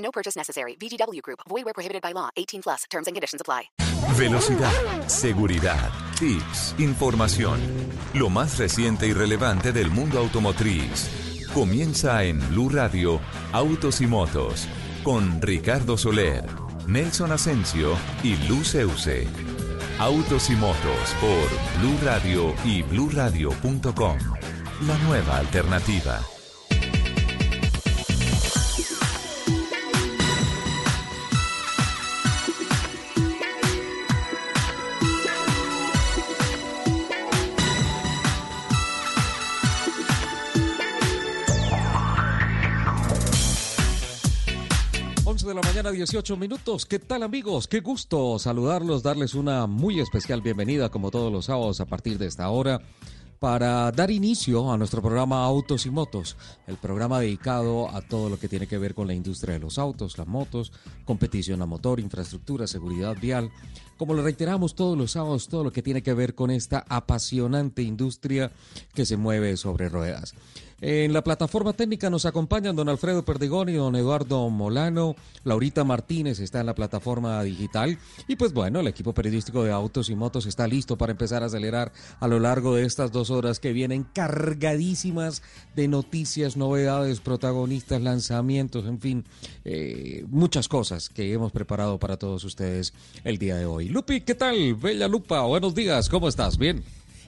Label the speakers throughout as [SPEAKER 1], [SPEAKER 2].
[SPEAKER 1] No purchase necessary. VGW Group. Void where prohibited by law. 18 plus. Terms and conditions apply.
[SPEAKER 2] Velocidad, seguridad, tips, información. Lo más reciente y relevante del mundo automotriz. Comienza en Blue Radio, Autos y Motos, con Ricardo Soler, Nelson Asensio y Luz Euse. Autos y Motos por Blue Radio y BlueRadio.com. La nueva alternativa.
[SPEAKER 3] De la mañana, 18 minutos. ¿Qué tal amigos? Qué gusto saludarlos, darles una muy especial bienvenida como todos los sábados a partir de esta hora para dar inicio a nuestro programa Autos y Motos, el programa dedicado a todo lo que tiene que ver con la industria de los autos, las motos, competición a motor, infraestructura, seguridad vial. Como lo reiteramos todos los sábados, todo lo que tiene que ver con esta apasionante industria que se mueve sobre ruedas. En la plataforma técnica nos acompañan don Alfredo Perdigón y don Eduardo Molano. Laurita Martínez está en la plataforma digital. Y pues bueno, el equipo periodístico de Autos y Motos está listo para empezar a acelerar a lo largo de estas dos horas que vienen cargadísimas de noticias, novedades, protagonistas, lanzamientos, en fin, eh, muchas cosas que hemos preparado para todos ustedes el día de hoy. Lupi, ¿qué tal? Bella Lupa, buenos días, ¿cómo estás? Bien.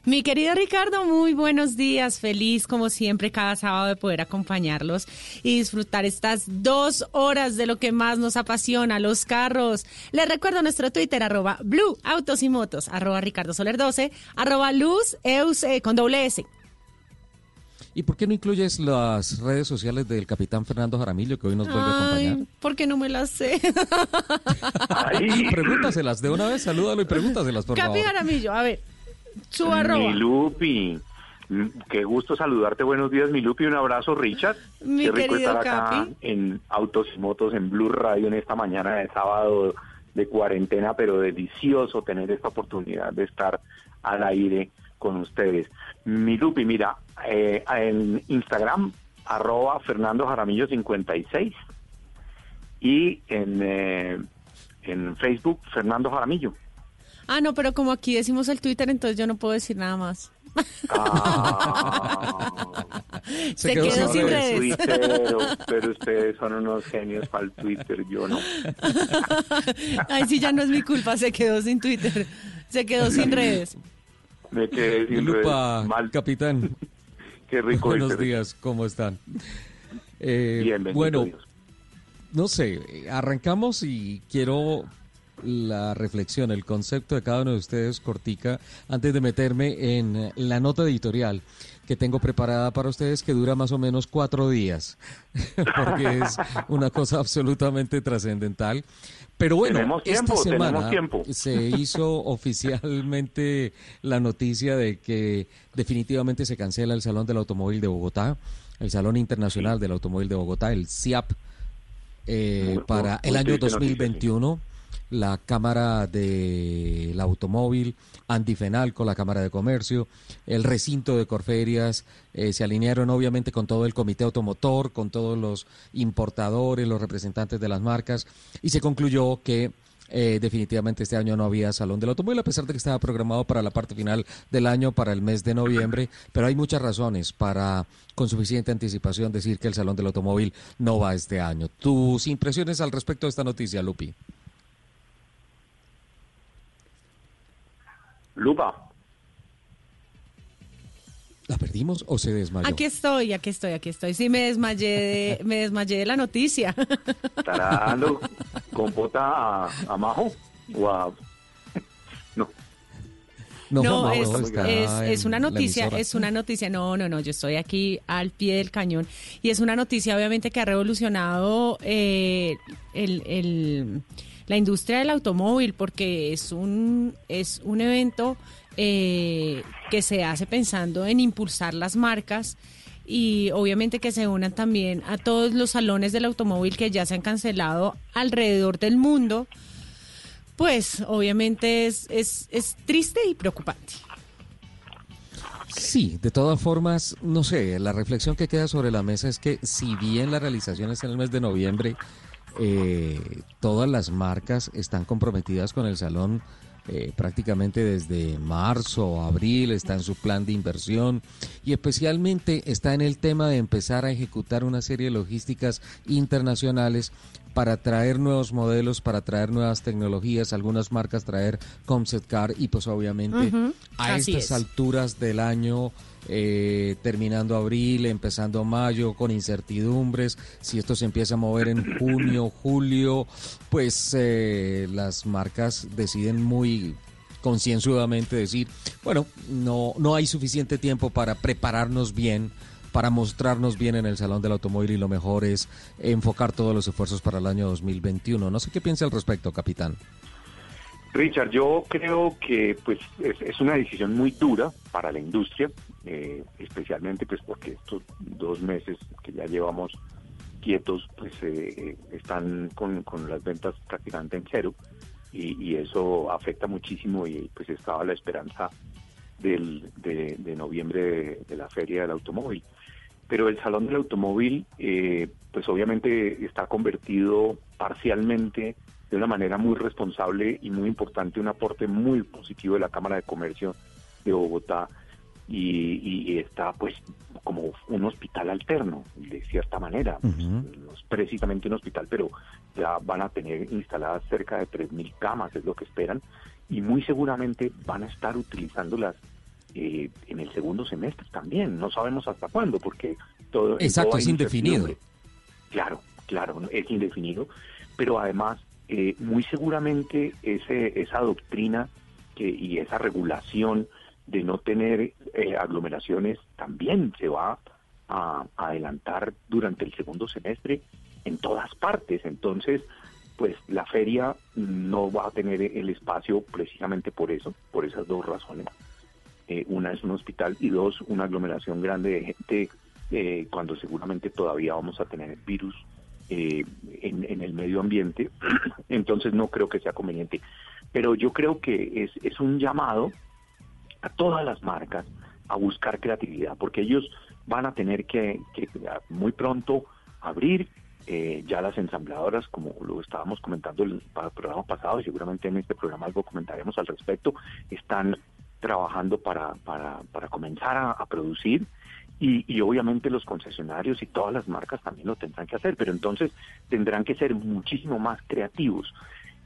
[SPEAKER 4] Mi querido Ricardo, muy buenos días. Feliz como siempre cada sábado de poder acompañarlos y disfrutar estas dos horas de lo que más nos apasiona, los carros. Les recuerdo nuestro Twitter, arroba Blue Autos y Motos, arroba Ricardo Soler 12, arroba Luz Eus eh, con doble S.
[SPEAKER 3] ¿Y por qué no incluyes las redes sociales del capitán Fernando Jaramillo que hoy nos vuelve a acompañar?
[SPEAKER 4] Porque no me las sé.
[SPEAKER 3] Pregúntaselas de una vez, salúdalo y pregúntaselas, por
[SPEAKER 4] Capi
[SPEAKER 3] favor.
[SPEAKER 4] Jaramillo, a ver, su arroba.
[SPEAKER 5] Mi Lupi, qué gusto saludarte. Buenos días, mi Lupi. Un abrazo, Richard.
[SPEAKER 4] Mi
[SPEAKER 5] qué rico estar acá
[SPEAKER 4] Capi.
[SPEAKER 5] en Autos y Motos en Blue Radio en esta mañana de sábado de cuarentena, pero delicioso tener esta oportunidad de estar al aire con ustedes. Mi Lupi, mira, eh, en Instagram, arroba Fernando Jaramillo 56 y en, eh, en Facebook, Fernando Jaramillo.
[SPEAKER 4] Ah, no, pero como aquí decimos el Twitter, entonces yo no puedo decir nada más.
[SPEAKER 5] Ah.
[SPEAKER 4] Se quedó sin redes.
[SPEAKER 5] Twitter, pero ustedes son unos genios para el Twitter, yo no.
[SPEAKER 4] Ay, sí, ya no es mi culpa, se quedó sin Twitter, se quedó sin redes.
[SPEAKER 5] Me quedé sin
[SPEAKER 3] Lupa,
[SPEAKER 5] redes. mal.
[SPEAKER 3] capitán.
[SPEAKER 5] Qué rico
[SPEAKER 3] Buenos días, ¿cómo están? Eh,
[SPEAKER 5] Bien,
[SPEAKER 3] bueno,
[SPEAKER 5] Dios.
[SPEAKER 3] no sé, arrancamos y quiero la reflexión, el concepto de cada uno de ustedes, cortica, antes de meterme en eh, la nota editorial que tengo preparada para ustedes, que dura más o menos cuatro días, porque es una cosa absolutamente trascendental. Pero bueno,
[SPEAKER 5] Tenemos tiempo,
[SPEAKER 3] esta semana
[SPEAKER 5] tiempo.
[SPEAKER 3] se hizo oficialmente la noticia de que definitivamente se cancela el Salón del Automóvil de Bogotá, el Salón Internacional del Automóvil de Bogotá, el CIAP, eh, para el año
[SPEAKER 5] triste noticia, sí.
[SPEAKER 3] 2021. La Cámara del Automóvil, Andifenalco, la Cámara de Comercio, el recinto de Corferias, eh, se alinearon obviamente con todo el comité automotor, con todos los importadores, los representantes de las marcas, y se concluyó que eh, definitivamente este año no había Salón del Automóvil, a pesar de que estaba programado para la parte final del año, para el mes de noviembre, pero hay muchas razones para, con suficiente anticipación, decir que el Salón del Automóvil no va este año. ¿Tus impresiones al respecto de esta noticia, Lupi?
[SPEAKER 5] Lupa,
[SPEAKER 3] ¿La perdimos o se desmayó?
[SPEAKER 4] Aquí estoy, aquí estoy, aquí estoy. Sí, me desmayé de, me desmayé de la noticia.
[SPEAKER 5] ¿estará dando compota a, a Majo? O a- No.
[SPEAKER 3] No,
[SPEAKER 4] No,
[SPEAKER 3] no,
[SPEAKER 4] es,
[SPEAKER 3] está
[SPEAKER 4] es, una noticia, es una noticia, no, no, no, yo estoy aquí al pie del cañón y es una noticia obviamente que ha revolucionado eh, el, el- la industria del automóvil porque es un, es un evento eh, que se hace pensando en impulsar las marcas y obviamente que se unan también a todos los salones del automóvil que ya se han cancelado alrededor del mundo pues obviamente es, es, es triste y preocupante.
[SPEAKER 3] Sí, de todas formas, no sé, la reflexión que queda sobre la mesa es que si bien la realización es en el mes de noviembre, eh, todas las marcas están comprometidas con el salón eh, prácticamente desde marzo, abril, está en su plan de inversión y especialmente está en el tema de empezar a ejecutar una serie de logísticas internacionales para traer nuevos modelos, para traer nuevas tecnologías, algunas marcas traer concept car y pues obviamente a
[SPEAKER 4] así
[SPEAKER 3] estas
[SPEAKER 4] es.
[SPEAKER 3] alturas del año, eh, terminando abril, empezando mayo, con incertidumbres, si esto se empieza a mover en junio, julio, pues eh, las marcas deciden muy concienzudamente decir, bueno, no, no hay suficiente tiempo para prepararnos bien para mostrarnos bien en el Salón del Automóvil y lo mejor es enfocar todos los esfuerzos para el año 2021. No sé qué piensa al respecto, capitán.
[SPEAKER 5] Richard, yo creo que pues es, es una decisión muy dura para la industria, eh, especialmente pues porque estos dos meses que ya llevamos quietos pues eh, eh, están con, con las ventas prácticamente en cero y, y eso afecta muchísimo y pues estaba la esperanza del, de, noviembre de, de la feria del automóvil. Pero el Salón del Automóvil, eh, pues obviamente está convertido parcialmente de una manera muy responsable y muy importante, un aporte muy positivo de la Cámara de Comercio de Bogotá y, y está pues como un hospital alterno, de cierta manera. Pues, no es precisamente un hospital, pero ya van a tener instaladas cerca de 3.000 camas, es lo que esperan, y muy seguramente van a estar utilizándolas eh, en el segundo semestre también. No sabemos hasta cuándo, porque todo...
[SPEAKER 3] Exacto,
[SPEAKER 5] todo
[SPEAKER 3] es indefinido.
[SPEAKER 5] Claro, claro, es indefinido, pero además eh, muy seguramente ese, esa doctrina que, y esa regulación de no tener eh, aglomeraciones también se va a, adelantar durante el segundo semestre en todas partes. Entonces, pues la feria no va a tener el espacio precisamente por eso, por esas dos razones. Eh, una es un hospital y dos, una aglomeración grande de gente eh, cuando seguramente todavía vamos a tener virus eh, en, en el medio ambiente. Entonces no creo que sea conveniente. Pero yo creo que es, es un llamado a todas las marcas a buscar creatividad, porque ellos van a tener que, que muy pronto abrir eh, ya las ensambladoras, como lo estábamos comentando el pa- programa pasado, y seguramente en este programa algo comentaremos al respecto, están trabajando para, para, para comenzar a, a producir y, y obviamente los concesionarios y todas las marcas también lo tendrán que hacer, pero entonces tendrán que ser muchísimo más creativos.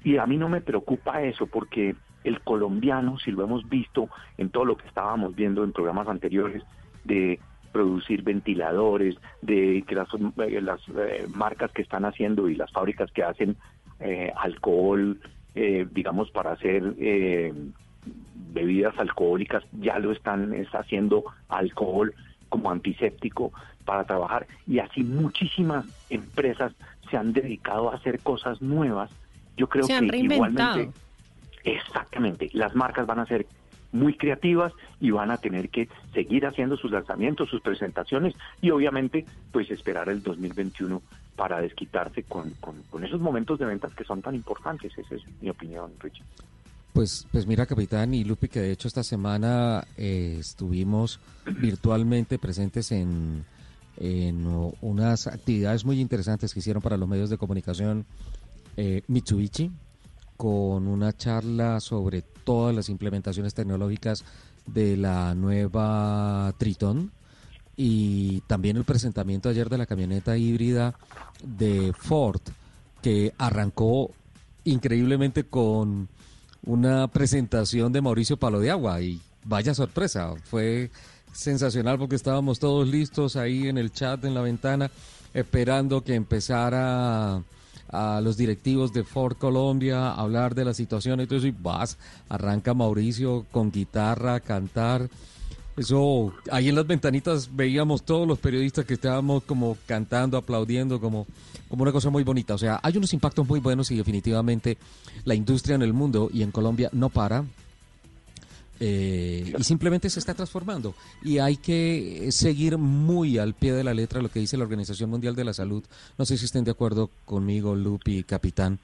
[SPEAKER 5] Y a mí no me preocupa eso porque el colombiano, si lo hemos visto en todo lo que estábamos viendo en programas anteriores, de producir ventiladores, de que las, eh, las eh, marcas que están haciendo y las fábricas que hacen eh, alcohol, eh, digamos, para hacer eh, bebidas alcohólicas, ya lo están está haciendo alcohol como antiséptico para trabajar y así muchísimas empresas se han dedicado a hacer cosas nuevas. Yo creo
[SPEAKER 4] Se han
[SPEAKER 5] que igualmente Exactamente, las marcas van a ser muy creativas y van a tener que seguir haciendo sus lanzamientos, sus presentaciones y obviamente pues esperar el 2021 para desquitarse con, con, con esos momentos de ventas que son tan importantes. Esa es mi opinión, Richard.
[SPEAKER 3] Pues, pues mira, capitán y Lupi, que de hecho esta semana eh, estuvimos virtualmente presentes en, en unas actividades muy interesantes que hicieron para los medios de comunicación eh, Mitsubishi, con una charla sobre todas las implementaciones tecnológicas de la nueva Triton y también el presentamiento ayer de la camioneta híbrida de Ford que arrancó increíblemente con una presentación de Mauricio Palo de Agua y vaya sorpresa, fue sensacional porque estábamos todos listos ahí en el chat, en la ventana, esperando que empezara a los directivos de Ford Colombia hablar de la situación y todo eso y vas, arranca Mauricio con guitarra cantar. Eso, ahí en las ventanitas veíamos todos los periodistas que estábamos como cantando, aplaudiendo, como, como una cosa muy bonita. O sea, hay unos impactos muy buenos y definitivamente la industria en el mundo y en Colombia no para. Eh, y simplemente se está transformando y hay que seguir muy al pie de la letra lo que dice la Organización Mundial de la Salud. No sé si estén de acuerdo conmigo, Lupi, capitán,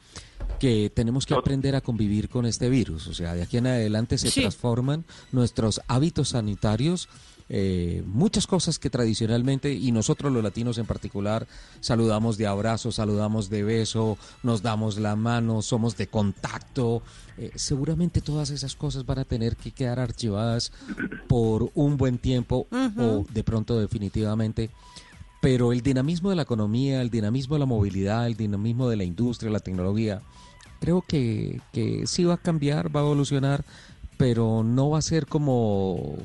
[SPEAKER 3] que tenemos que aprender a convivir con este virus. O sea, de aquí en adelante se transforman nuestros hábitos sanitarios eh, muchas cosas que tradicionalmente, y nosotros los latinos en particular, saludamos de abrazo, saludamos de beso, nos damos la mano, somos de contacto. Eh, seguramente todas esas cosas van a tener que quedar archivadas por un buen tiempo o de pronto definitivamente. Pero el dinamismo de la economía, el dinamismo de la movilidad, el dinamismo de la industria, la tecnología, creo que, que sí va a cambiar, va a evolucionar, pero no va a ser como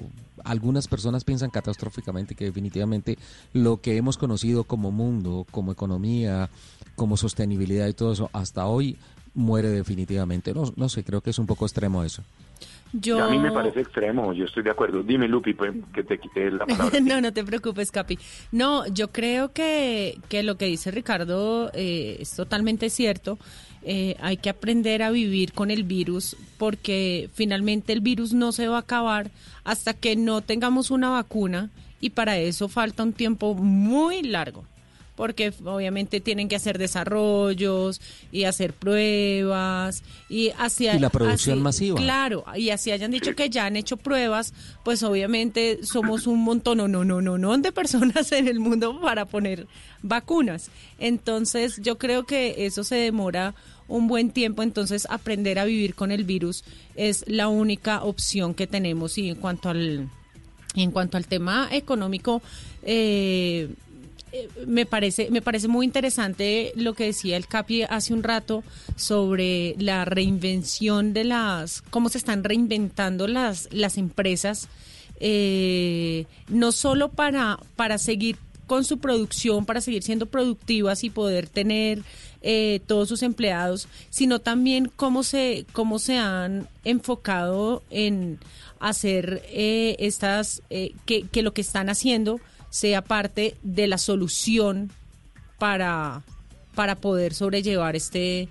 [SPEAKER 3] algunas personas piensan catastróficamente que definitivamente lo que hemos conocido como mundo, como economía, como sostenibilidad y todo eso, hasta hoy muere definitivamente. No, no sé, creo que es un poco extremo eso.
[SPEAKER 5] Yo... A mí me parece extremo, yo estoy de acuerdo. Dime, Lupi, pues, que te quité la palabra.
[SPEAKER 4] no, no te preocupes, Capi. No, yo creo que, que lo que dice Ricardo eh, es totalmente cierto. Eh, hay que aprender a vivir con el virus porque finalmente el virus no se va a acabar hasta que no tengamos una vacuna y para eso falta un tiempo muy largo porque obviamente tienen que hacer desarrollos y hacer pruebas y hacia
[SPEAKER 3] y la producción masiva.
[SPEAKER 4] Claro, y así hayan dicho que ya han hecho pruebas, pues obviamente somos un montón, no, no, no, no, no de personas en el mundo para poner vacunas. Entonces, yo creo que eso se demora un buen tiempo, entonces aprender a vivir con el virus es la única opción que tenemos y en cuanto al en cuanto al tema económico eh, me parece me parece muy interesante lo que decía el Capi hace un rato sobre la reinvención de las cómo se están reinventando las las empresas eh, no solo para para seguir con su producción, para seguir siendo productivas y poder tener eh, todos sus empleados, sino también cómo se cómo se han enfocado en hacer estas que, que lo que están haciendo sea parte de la solución para, para poder sobrellevar este,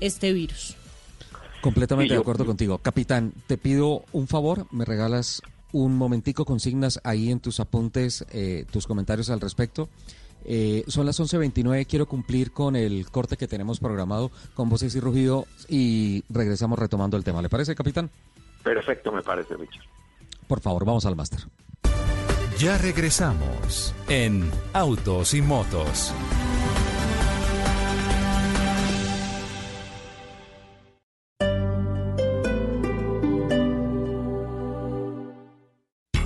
[SPEAKER 4] este virus.
[SPEAKER 3] Completamente de acuerdo contigo. Capitán, te pido un favor, me regalas un momentico, consignas ahí en tus apuntes eh, tus comentarios al respecto. Eh, son las 11.29, quiero cumplir con el corte que tenemos programado con voces y rugido y regresamos retomando el tema. ¿Le parece, capitán?
[SPEAKER 5] Perfecto, me parece, Richard.
[SPEAKER 3] Por favor, vamos al máster.
[SPEAKER 2] Ya regresamos en Autos y Motos.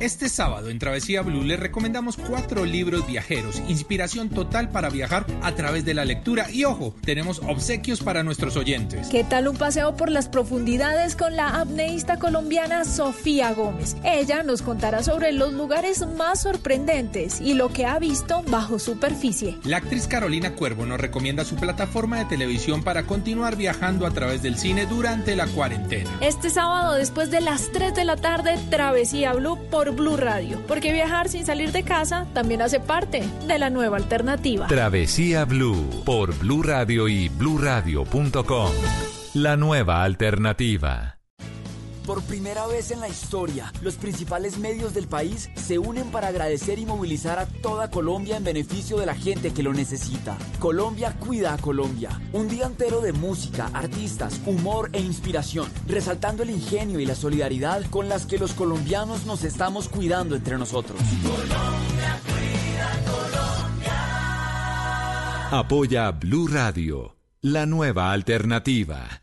[SPEAKER 6] Este sábado en Travesía Blue les recomendamos cuatro libros viajeros, inspiración total para viajar a través de la lectura y ojo, tenemos obsequios para nuestros oyentes.
[SPEAKER 7] ¿Qué tal un paseo por las profundidades con la apneísta colombiana Sofía Gómez? Ella nos contará sobre los lugares más sorprendentes y lo que ha visto bajo superficie.
[SPEAKER 6] La actriz Carolina Cuervo nos recomienda su plataforma de televisión para continuar viajando a través del cine durante la cuarentena.
[SPEAKER 7] Este sábado después de las 3 de la tarde, Travesía Blue por Blue Radio, porque viajar sin salir de casa también hace parte de la nueva alternativa.
[SPEAKER 2] Travesía Blue por Blue Radio y bluradio.com. La nueva alternativa.
[SPEAKER 8] Por primera vez en la historia, los principales medios del país se unen para agradecer y movilizar a toda Colombia en beneficio de la gente que lo necesita. Colombia cuida a Colombia. Un día entero de música, artistas, humor e inspiración, resaltando el ingenio y la solidaridad con las que los colombianos nos estamos cuidando entre nosotros. Colombia cuida
[SPEAKER 2] Colombia. Apoya Blue Radio, la nueva alternativa.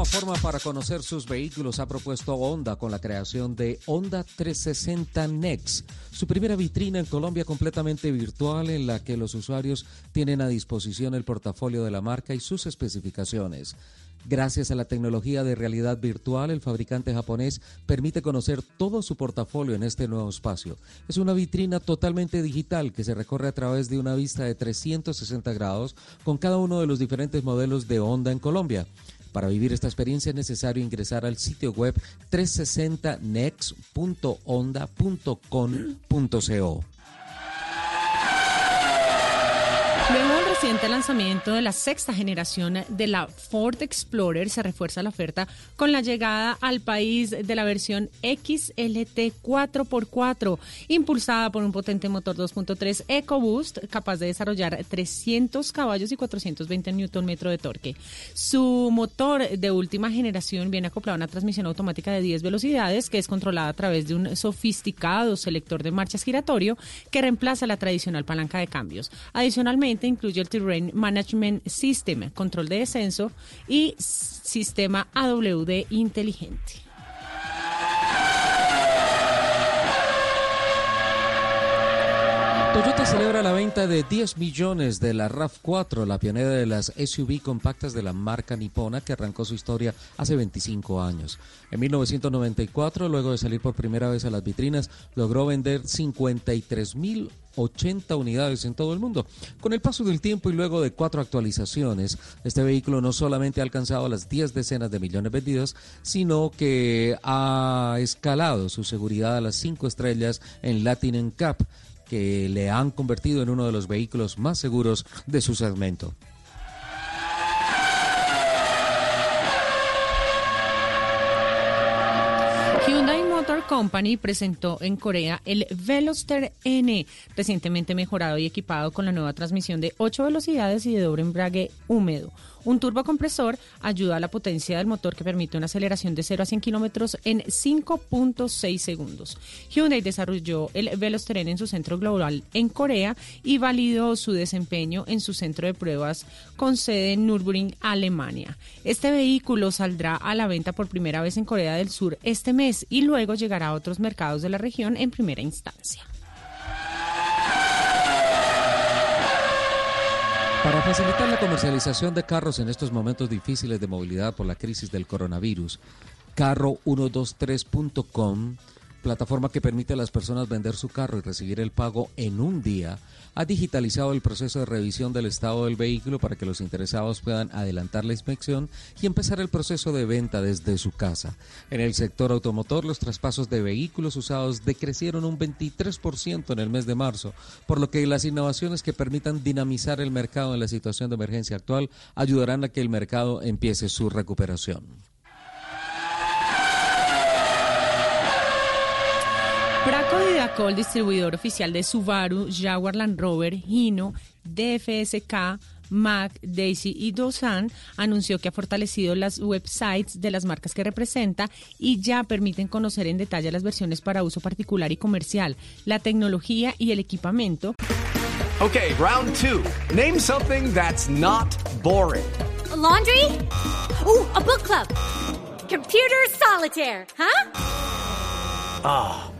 [SPEAKER 3] Nueva forma para conocer sus vehículos ha propuesto Honda con la creación de Honda 360 Next, su primera vitrina en Colombia completamente virtual en la que los usuarios tienen a disposición el portafolio de la marca y sus especificaciones. Gracias a la tecnología de realidad virtual, el fabricante japonés permite conocer todo su portafolio en este nuevo espacio. Es una vitrina totalmente digital que se recorre a través de una vista de 360 grados con cada uno de los diferentes modelos de Honda en Colombia. Para vivir esta experiencia es necesario ingresar al sitio web 360next.honda.com.co.
[SPEAKER 4] Reciente lanzamiento de la sexta generación de la Ford Explorer, se refuerza la oferta con la llegada al país de la versión XLT 4x4, impulsada por un potente motor 2.3 EcoBoost, capaz de desarrollar 300 caballos y 420 Nm de torque. Su motor de última generación viene acoplado a una transmisión automática de 10 velocidades que es controlada a través de un sofisticado selector de marchas giratorio que reemplaza la tradicional palanca de cambios. Adicionalmente, incluye el Terrain Management System, control de descenso y sistema AWD inteligente.
[SPEAKER 3] Toyota celebra la venta de 10 millones de la RAV4, la pionera de las SUV compactas de la marca nipona que arrancó su historia hace 25 años. En 1994, luego de salir por primera vez a las vitrinas, logró vender 53 mil 80 unidades en todo el mundo. Con el paso del tiempo y luego de cuatro actualizaciones, este vehículo no solamente ha alcanzado las 10 decenas de millones vendidos, sino que ha escalado su seguridad a las 5 estrellas en Latin Cup que le han convertido en uno de los vehículos más seguros de su segmento.
[SPEAKER 4] Hyundai Motor Company presentó en Corea el Veloster N, recientemente mejorado y equipado con la nueva transmisión de 8 velocidades y de doble embrague húmedo. Un turbocompresor ayuda a la potencia del motor que permite una aceleración de 0 a 100 kilómetros en 5.6 segundos. Hyundai desarrolló el Veloster N en su centro global en Corea y validó su desempeño en su centro de pruebas con sede en Nürburgring, Alemania. Este vehículo saldrá a la venta por primera vez en Corea del Sur este mes y luego llegará a otros mercados de la región en primera instancia.
[SPEAKER 3] Para facilitar la comercialización de carros en estos momentos difíciles de movilidad por la crisis del coronavirus, carro123.com, plataforma que permite a las personas vender su carro y recibir el pago en un día, ha digitalizado el proceso de revisión del estado del vehículo para que los interesados puedan adelantar la inspección y empezar el proceso de venta desde su casa. En el sector automotor, los traspasos de vehículos usados decrecieron un 23% en el mes de marzo, por lo que las innovaciones que permitan dinamizar el mercado en la situación de emergencia actual ayudarán a que el mercado empiece su recuperación.
[SPEAKER 4] Braco Didacol, distribuidor oficial de Subaru, Jaguar Land Rover, Hino, DFSK, Mac, Daisy y Dosan, anunció que ha fortalecido las websites de las marcas que representa y ya permiten conocer en detalle las versiones para uso particular y comercial, la tecnología y el equipamiento.
[SPEAKER 9] Okay, round two. Name something that's not boring.
[SPEAKER 10] laundry? Ooh, a book club. Computer solitaire, huh?
[SPEAKER 9] Ah, oh,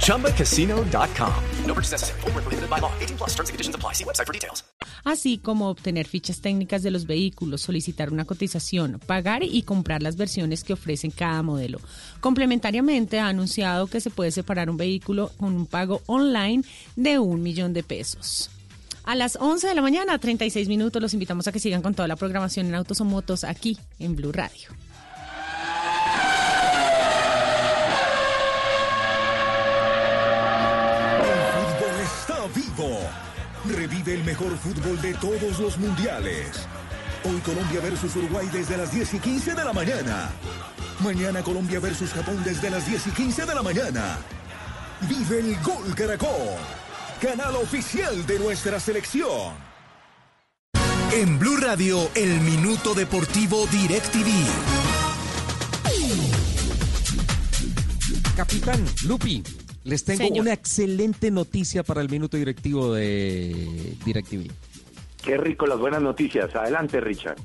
[SPEAKER 9] ChumbaCasino.com. No purchase necessary. Full prohibited by law. 18 plus terms and conditions apply. See website for details.
[SPEAKER 4] Así como obtener fichas técnicas de los vehículos, solicitar una cotización, pagar y comprar las versiones que ofrecen cada modelo. Complementariamente, ha anunciado que se puede separar un vehículo con un pago online de un millón de pesos. A las 11 de la mañana, 36 minutos, los invitamos a que sigan con toda la programación en Autos o Motos aquí en Blue Radio.
[SPEAKER 11] Revive el mejor fútbol de todos los mundiales. Hoy Colombia versus Uruguay desde las 10 y 15 de la mañana. Mañana Colombia versus Japón desde las 10 y 15 de la mañana. Vive el Gol Caracol canal oficial de nuestra selección.
[SPEAKER 12] En Blue Radio, el Minuto Deportivo DirecTV.
[SPEAKER 3] Capitán Lupi, les tengo
[SPEAKER 4] Señor.
[SPEAKER 3] una excelente noticia para el Minuto Directivo de DirecTV.
[SPEAKER 5] Qué rico las buenas noticias. Adelante, Richard.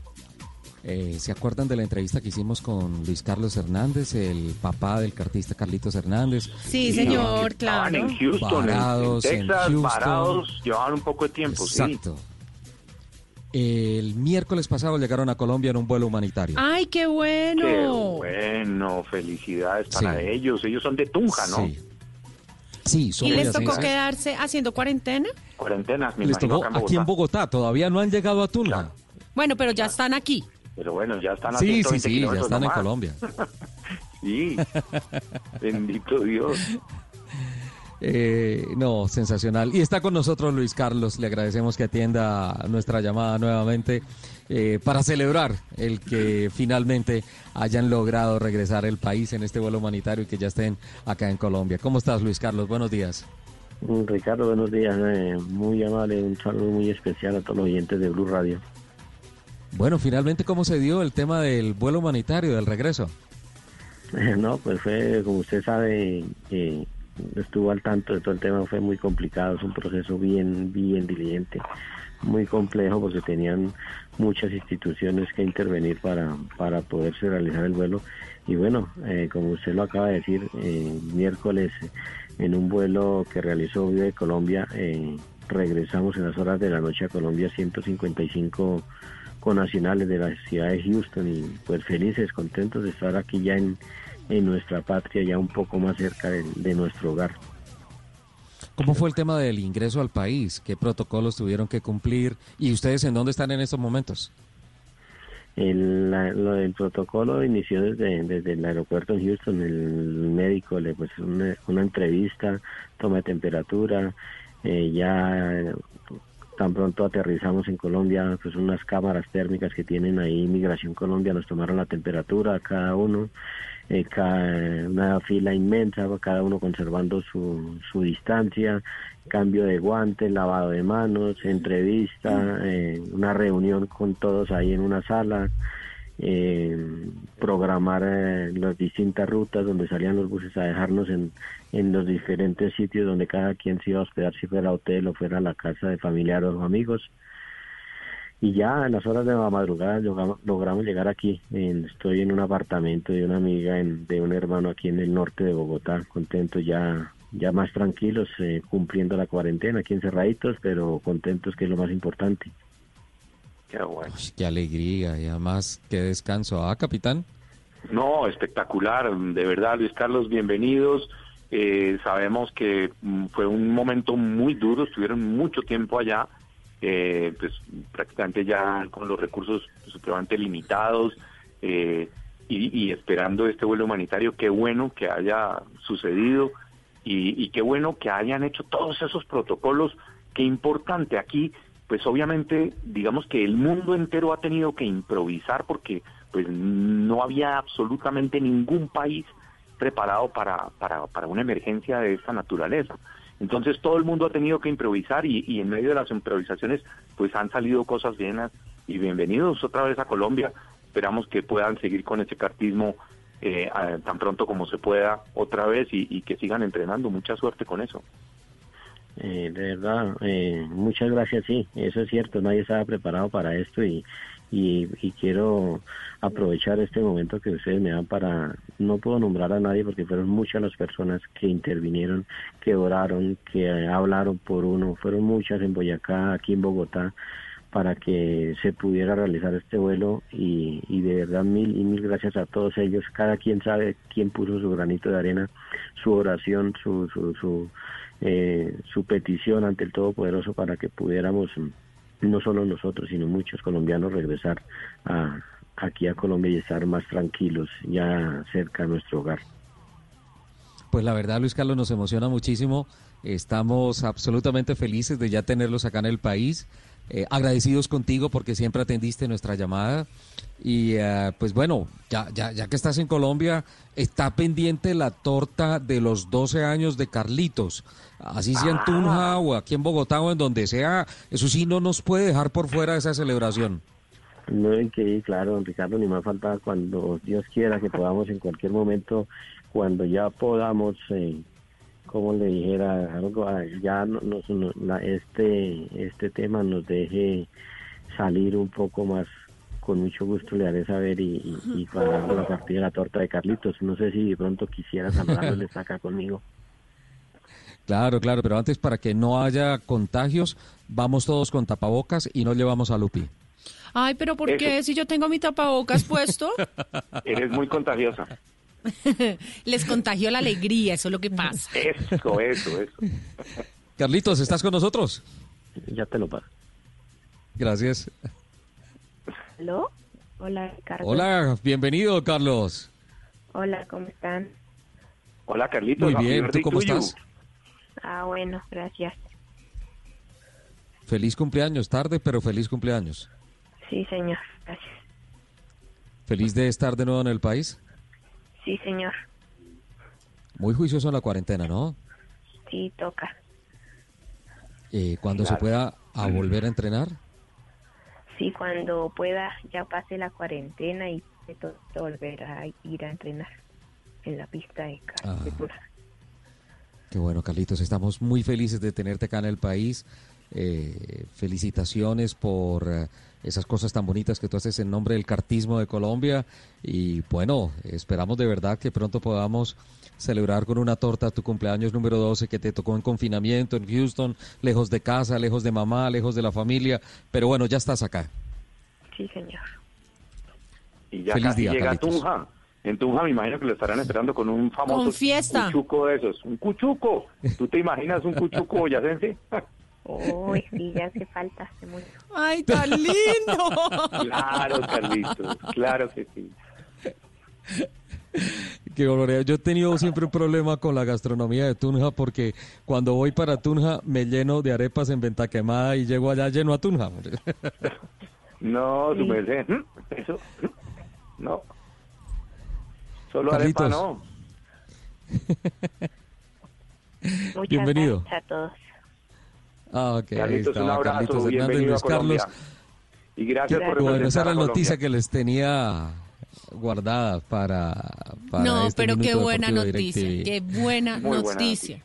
[SPEAKER 3] Eh, ¿Se acuerdan de la entrevista que hicimos con Luis Carlos Hernández, el papá del cartista Carlitos Hernández?
[SPEAKER 4] Sí, señor,
[SPEAKER 5] Estaban
[SPEAKER 4] claro.
[SPEAKER 5] en Houston, en- en, Texas,
[SPEAKER 3] Houston.
[SPEAKER 5] varados, llevaban un poco de tiempo, sí.
[SPEAKER 3] Exacto. El miércoles pasado llegaron a Colombia en un vuelo humanitario.
[SPEAKER 4] ¡Ay, qué bueno!
[SPEAKER 5] Qué bueno, felicidades para
[SPEAKER 3] Sí.
[SPEAKER 5] ellos. Ellos son de Tunja, ¿no?
[SPEAKER 3] Sí. Sí, son
[SPEAKER 4] ¿Y les tocó quedarse haciendo cuarentena?
[SPEAKER 5] Cuarentenas, me
[SPEAKER 3] Les
[SPEAKER 5] imagino,
[SPEAKER 3] tocó
[SPEAKER 5] acá en
[SPEAKER 3] aquí en
[SPEAKER 5] Bogotá.
[SPEAKER 3] Bogotá, todavía no han llegado a Tunja.
[SPEAKER 4] Bueno, pero ya están aquí.
[SPEAKER 5] Pero bueno, ya están a
[SPEAKER 3] Sí, sí,
[SPEAKER 5] 120
[SPEAKER 3] sí, ya
[SPEAKER 5] kilómetros
[SPEAKER 3] están en
[SPEAKER 5] nomás.
[SPEAKER 3] Colombia.
[SPEAKER 5] Sí, bendito Dios.
[SPEAKER 3] Eh, no, sensacional. Y está con nosotros Luis Carlos. Le agradecemos que atienda nuestra llamada nuevamente eh, para celebrar el que finalmente hayan logrado regresar al país en este vuelo humanitario y que ya estén acá en Colombia. ¿Cómo estás, Luis Carlos? Buenos días.
[SPEAKER 13] Ricardo, buenos días. eh, muy amable, un saludo muy especial a todos los oyentes de Blue Radio.
[SPEAKER 3] Bueno, finalmente, ¿cómo se dio el tema del vuelo humanitario, del regreso?
[SPEAKER 13] No, pues fue, como usted sabe, eh, estuvo al tanto de todo el tema, fue muy complicado, es un proceso bien, bien diligente, muy complejo porque tenían muchas instituciones que intervenir para, para poderse realizar el vuelo. Y bueno, eh, como usted lo acaba de decir, eh, miércoles en un vuelo que realizó Viva de Colombia, eh, regresamos en las horas de la noche a Colombia 155 nacionales de la ciudad de Houston y pues felices, contentos de estar aquí ya en, en nuestra patria, ya un poco más cerca de nuestro hogar.
[SPEAKER 3] ¿Cómo fue el tema del ingreso al país? ¿Qué protocolos tuvieron que cumplir? ¿Y ustedes en dónde están en estos momentos?
[SPEAKER 13] El, la- lo del protocolo inició desde, desde el aeropuerto en Houston, el médico le pues una, entrevista, toma de temperatura, eh, ya tan pronto aterrizamos en Colombia, pues unas cámaras térmicas que tienen ahí Migración Colombia nos tomaron la temperatura a cada uno, eh, ca- una fila inmensa, cada uno conservando su, su distancia, cambio de guantes, lavado de manos, entrevista, eh, una reunión con todos ahí en una sala, eh, programar eh, las distintas rutas donde salían los buses a dejarnos en, en los diferentes sitios donde cada quien se iba a hospedar, si fuera hotel o fuera la casa de familiares o amigos. Y ya en las horas de la madrugada logramos, logramos llegar aquí. En- estoy en un apartamento de una amiga, en- de un hermano aquí en el norte de Bogotá, contentos ya, ya más tranquilos, eh, cumpliendo la cuarentena, aquí encerraditos, pero contentos que es lo más importante.
[SPEAKER 5] Qué bueno.
[SPEAKER 3] Uy, qué alegría y además qué descanso. Ah, capitán.
[SPEAKER 5] No, espectacular, de verdad, Luis Carlos, bienvenidos. Eh, sabemos que mm, fue un momento muy duro, estuvieron mucho tiempo allá, eh, pues prácticamente ya con los recursos supremamente limitados eh, y, esperando este vuelo humanitario. Qué bueno que haya sucedido y, y qué bueno que hayan hecho todos esos protocolos. Qué importante aquí pues obviamente, digamos que el mundo entero ha tenido que improvisar porque pues no había absolutamente ningún país preparado para, para, para una emergencia de esta naturaleza. Entonces todo el mundo ha tenido que improvisar y, en medio de las improvisaciones pues han salido cosas bienas y bienvenidos otra vez a Colombia. Esperamos que puedan seguir con ese cartismo eh, tan pronto como se pueda otra vez y, y que sigan entrenando. Mucha suerte con eso.
[SPEAKER 13] Eh, de verdad, eh, muchas gracias, sí, eso es cierto, nadie estaba preparado para esto y, y, y quiero aprovechar este momento que ustedes me dan para, no puedo nombrar a nadie porque fueron muchas las personas que intervinieron, que oraron, que hablaron por uno, fueron muchas en Boyacá, aquí en Bogotá, para que se pudiera realizar este vuelo. Y, y de verdad mil y mil gracias a todos ellos, cada quien sabe quién puso su granito de arena, su oración, su, su, su, eh, su petición ante el Todopoderoso para que pudiéramos, no solo nosotros, sino muchos colombianos regresar a, aquí a Colombia y estar más tranquilos, ya cerca a nuestro hogar.
[SPEAKER 3] Pues la verdad, Luis Carlos, nos emociona muchísimo. Estamos absolutamente felices de ya tenerlos acá en el país. Eh, agradecidos contigo porque siempre atendiste nuestra llamada. Y eh, pues bueno, ya, ya, ya que estás en Colombia, está pendiente la torta de los 12 años de Carlitos. Así sea en Tunja o aquí en Bogotá o en donde sea, eso sí no nos puede dejar por fuera de esa celebración.
[SPEAKER 13] No que claro, don Ricardo, ni más falta cuando Dios quiera que podamos en cualquier momento, cuando ya podamos, eh, como le dijera, algo, ah, ya no- nos, no- la- este, este tema nos deje salir un poco más, con mucho gusto le haré saber y, y, y para la partida de la torta de Carlitos. No sé si de pronto quisiera saludarlo, le saca conmigo.
[SPEAKER 3] Claro, claro, pero antes para que no haya contagios, vamos todos con tapabocas y no llevamos a Lupi.
[SPEAKER 4] Ay, pero ¿por qué si yo tengo mi tapabocas puesto?
[SPEAKER 5] Eres muy contagiosa.
[SPEAKER 4] Les contagio la alegría, eso es lo que pasa.
[SPEAKER 5] Eso, eso, eso.
[SPEAKER 3] Carlitos, ¿estás con nosotros?
[SPEAKER 13] Ya te lo paso.
[SPEAKER 3] Gracias.
[SPEAKER 14] ¿Aló? Hola, Ricardo.
[SPEAKER 3] Hola, bienvenido, Carlos.
[SPEAKER 14] Hola, ¿cómo están?
[SPEAKER 5] Hola, Carlitos.
[SPEAKER 3] Muy bien, ¿tú cómo estás?
[SPEAKER 14] Ah, bueno, gracias.
[SPEAKER 3] Feliz cumpleaños, tarde, pero feliz cumpleaños.
[SPEAKER 14] Sí, señor. Gracias.
[SPEAKER 3] Feliz de estar de nuevo en el país.
[SPEAKER 14] Sí, señor.
[SPEAKER 3] Muy juicioso en la cuarentena, ¿no?
[SPEAKER 14] Sí, toca.
[SPEAKER 3] Eh, cuando se pueda a volver a entrenar.
[SPEAKER 14] Sí, cuando pueda, ya pase la cuarentena y volver a ir a entrenar en la pista de
[SPEAKER 3] Ah. Qué bueno, Carlitos. Estamos muy felices de tenerte acá en el país. Eh, felicitaciones por eh, esas cosas tan bonitas que tú haces en nombre del cartismo de Colombia. Y bueno, esperamos de verdad que pronto podamos celebrar con una torta tu cumpleaños número 12 que te tocó en confinamiento en Houston, lejos de casa, lejos de mamá, lejos de la familia. Pero bueno, ya estás acá.
[SPEAKER 14] Sí, señor.
[SPEAKER 5] Y ya
[SPEAKER 3] Feliz
[SPEAKER 5] casi
[SPEAKER 3] día,
[SPEAKER 5] llega
[SPEAKER 3] Carlitos.
[SPEAKER 5] Tunja. En Tunja me imagino que lo estarán esperando con un famoso
[SPEAKER 4] Con fiesta.
[SPEAKER 5] cuchuco de esos. Un cuchuco. ¿Tú te imaginas un cuchuco boyacense?
[SPEAKER 14] Uy, sí, ya hace falta, hace mucho.
[SPEAKER 4] ¡Ay, tan lindo!
[SPEAKER 5] claro, Carlitos. Claro que sí.
[SPEAKER 3] Qué barbaridad. Yo he tenido siempre un problema con la gastronomía de Tunja porque cuando voy para Tunja me lleno de arepas en venta quemada y llego allá lleno a Tunja.
[SPEAKER 5] No, su merced. Eso. No. Solo
[SPEAKER 3] Carlitos.
[SPEAKER 5] arepa no.
[SPEAKER 14] Muchas
[SPEAKER 3] Bienvenido.
[SPEAKER 14] gracias a todos.
[SPEAKER 3] Ah, ok, ahí
[SPEAKER 5] Carlitos, un
[SPEAKER 3] estaba
[SPEAKER 5] abrazo.
[SPEAKER 3] Carlitos Hernández
[SPEAKER 5] a
[SPEAKER 3] Luis. Carlos.
[SPEAKER 5] Y gracias por
[SPEAKER 3] Bueno, esa era la
[SPEAKER 5] Colombia.
[SPEAKER 3] noticia que les tenía guardada para, para
[SPEAKER 4] No,
[SPEAKER 3] este
[SPEAKER 4] pero qué buena noticia, qué buena
[SPEAKER 3] Muy buena
[SPEAKER 4] noticia.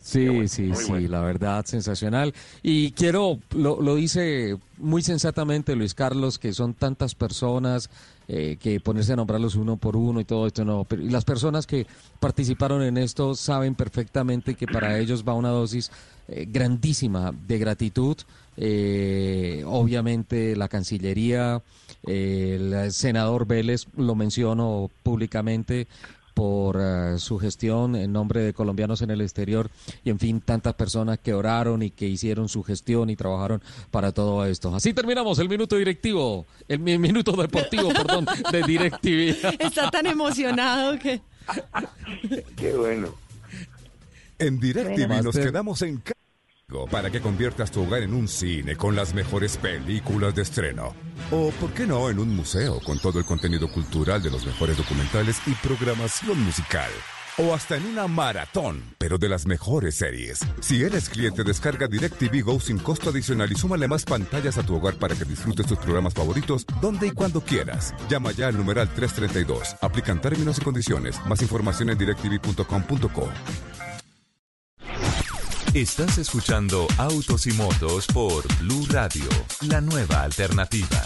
[SPEAKER 3] Sí, sí, sí, la verdad, sensacional. Y quiero, lo, lo dice muy sensatamente Luis Carlos, que son tantas personas eh, que ponerse a nombrarlos uno por uno y todo esto, no. Pero, y las personas que participaron en esto saben perfectamente que para ellos va una dosis eh, grandísima de gratitud. Eh, obviamente la Cancillería, el senador Vélez, lo menciono públicamente, por eh, su gestión en nombre de colombianos en el exterior y en fin tantas personas que oraron y que hicieron su gestión y trabajaron para todo esto. Así terminamos el minuto directivo, el mi- minuto deportivo, perdón, de DirecTV.
[SPEAKER 4] Está tan emocionado que...
[SPEAKER 5] Qué bueno.
[SPEAKER 11] En DirecTV
[SPEAKER 3] Bueno.
[SPEAKER 11] nos quedamos en
[SPEAKER 15] para que conviertas tu hogar en un cine con las mejores películas de estreno. O, ¿por qué no, en un museo con todo el contenido cultural de los mejores documentales y programación musical? O hasta en una maratón, pero de las mejores series. Si eres cliente, descarga DirecTV Go sin costo adicional y súmale más pantallas a tu hogar para que disfrutes tus programas favoritos donde y cuando quieras. Llama ya al numeral 332. Aplican términos y condiciones. Más información en directv.com.co.
[SPEAKER 2] Estás escuchando Autos y Motos por Blue Radio, la nueva alternativa.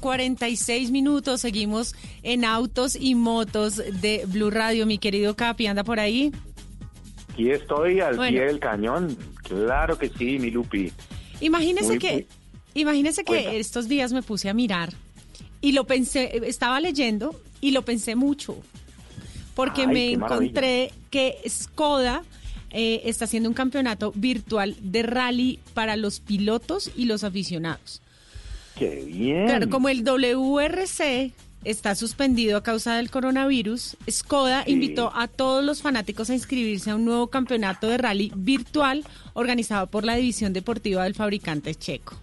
[SPEAKER 4] 46 minutos. Seguimos en autos y motos de Blue Radio. Mi querido Capi, ¿anda por ahí?
[SPEAKER 5] Aquí estoy al pie del cañón. Claro que sí, mi Lupi.
[SPEAKER 4] Imagínese que, imagínese que estos días me puse a mirar y lo pensé, estaba leyendo y lo pensé mucho. Porque me encontré que Skoda eh, está haciendo un campeonato virtual de rally para los pilotos y los aficionados.
[SPEAKER 5] ¡Qué bien!
[SPEAKER 4] Claro, como el WRC está suspendido a causa del coronavirus, Skoda invitó a todos los fanáticos a inscribirse a un nuevo campeonato de rally virtual organizado por la división deportiva del fabricante checo.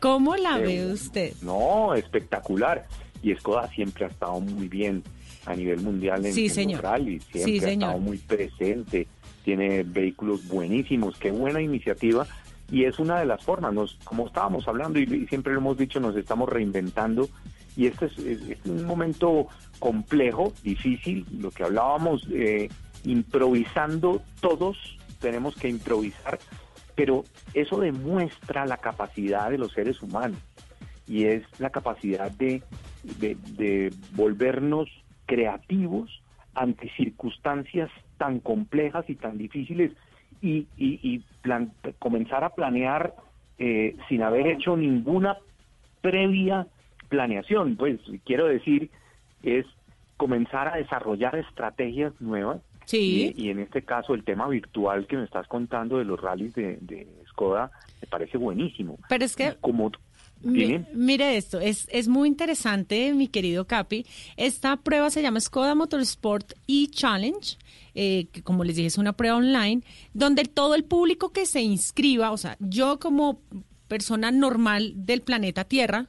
[SPEAKER 4] ¿Cómo la ve usted?
[SPEAKER 5] No, espectacular. Y Skoda siempre ha estado muy bien a nivel mundial en,
[SPEAKER 4] sí,
[SPEAKER 5] señor. rally, siempre ha estado muy presente, tiene vehículos buenísimos, qué buena iniciativa y es una de las formas, nos, como estábamos hablando y, siempre lo hemos dicho, nos estamos reinventando y este es, un momento complejo, difícil, lo que hablábamos, eh, improvisando todos, tenemos que improvisar, pero eso demuestra la capacidad de los seres humanos y es la capacidad de, de volvernos creativos ante circunstancias tan complejas y tan difíciles y, y, comenzar a planear eh, sin haber hecho ninguna previa planeación. Pues quiero decir, es comenzar a desarrollar estrategias nuevas.
[SPEAKER 4] Sí.
[SPEAKER 5] Y, en este caso, el tema virtual que me estás contando de los rallies de, de Skoda me parece buenísimo.
[SPEAKER 4] Pero es que.
[SPEAKER 5] Como
[SPEAKER 4] mire esto, es, es muy interesante, mi querido Capi. Esta prueba se llama Skoda Motorsport e-Challenge, eh, que como les dije es una prueba online, donde todo el público que se inscriba, o sea, yo como persona normal del planeta Tierra,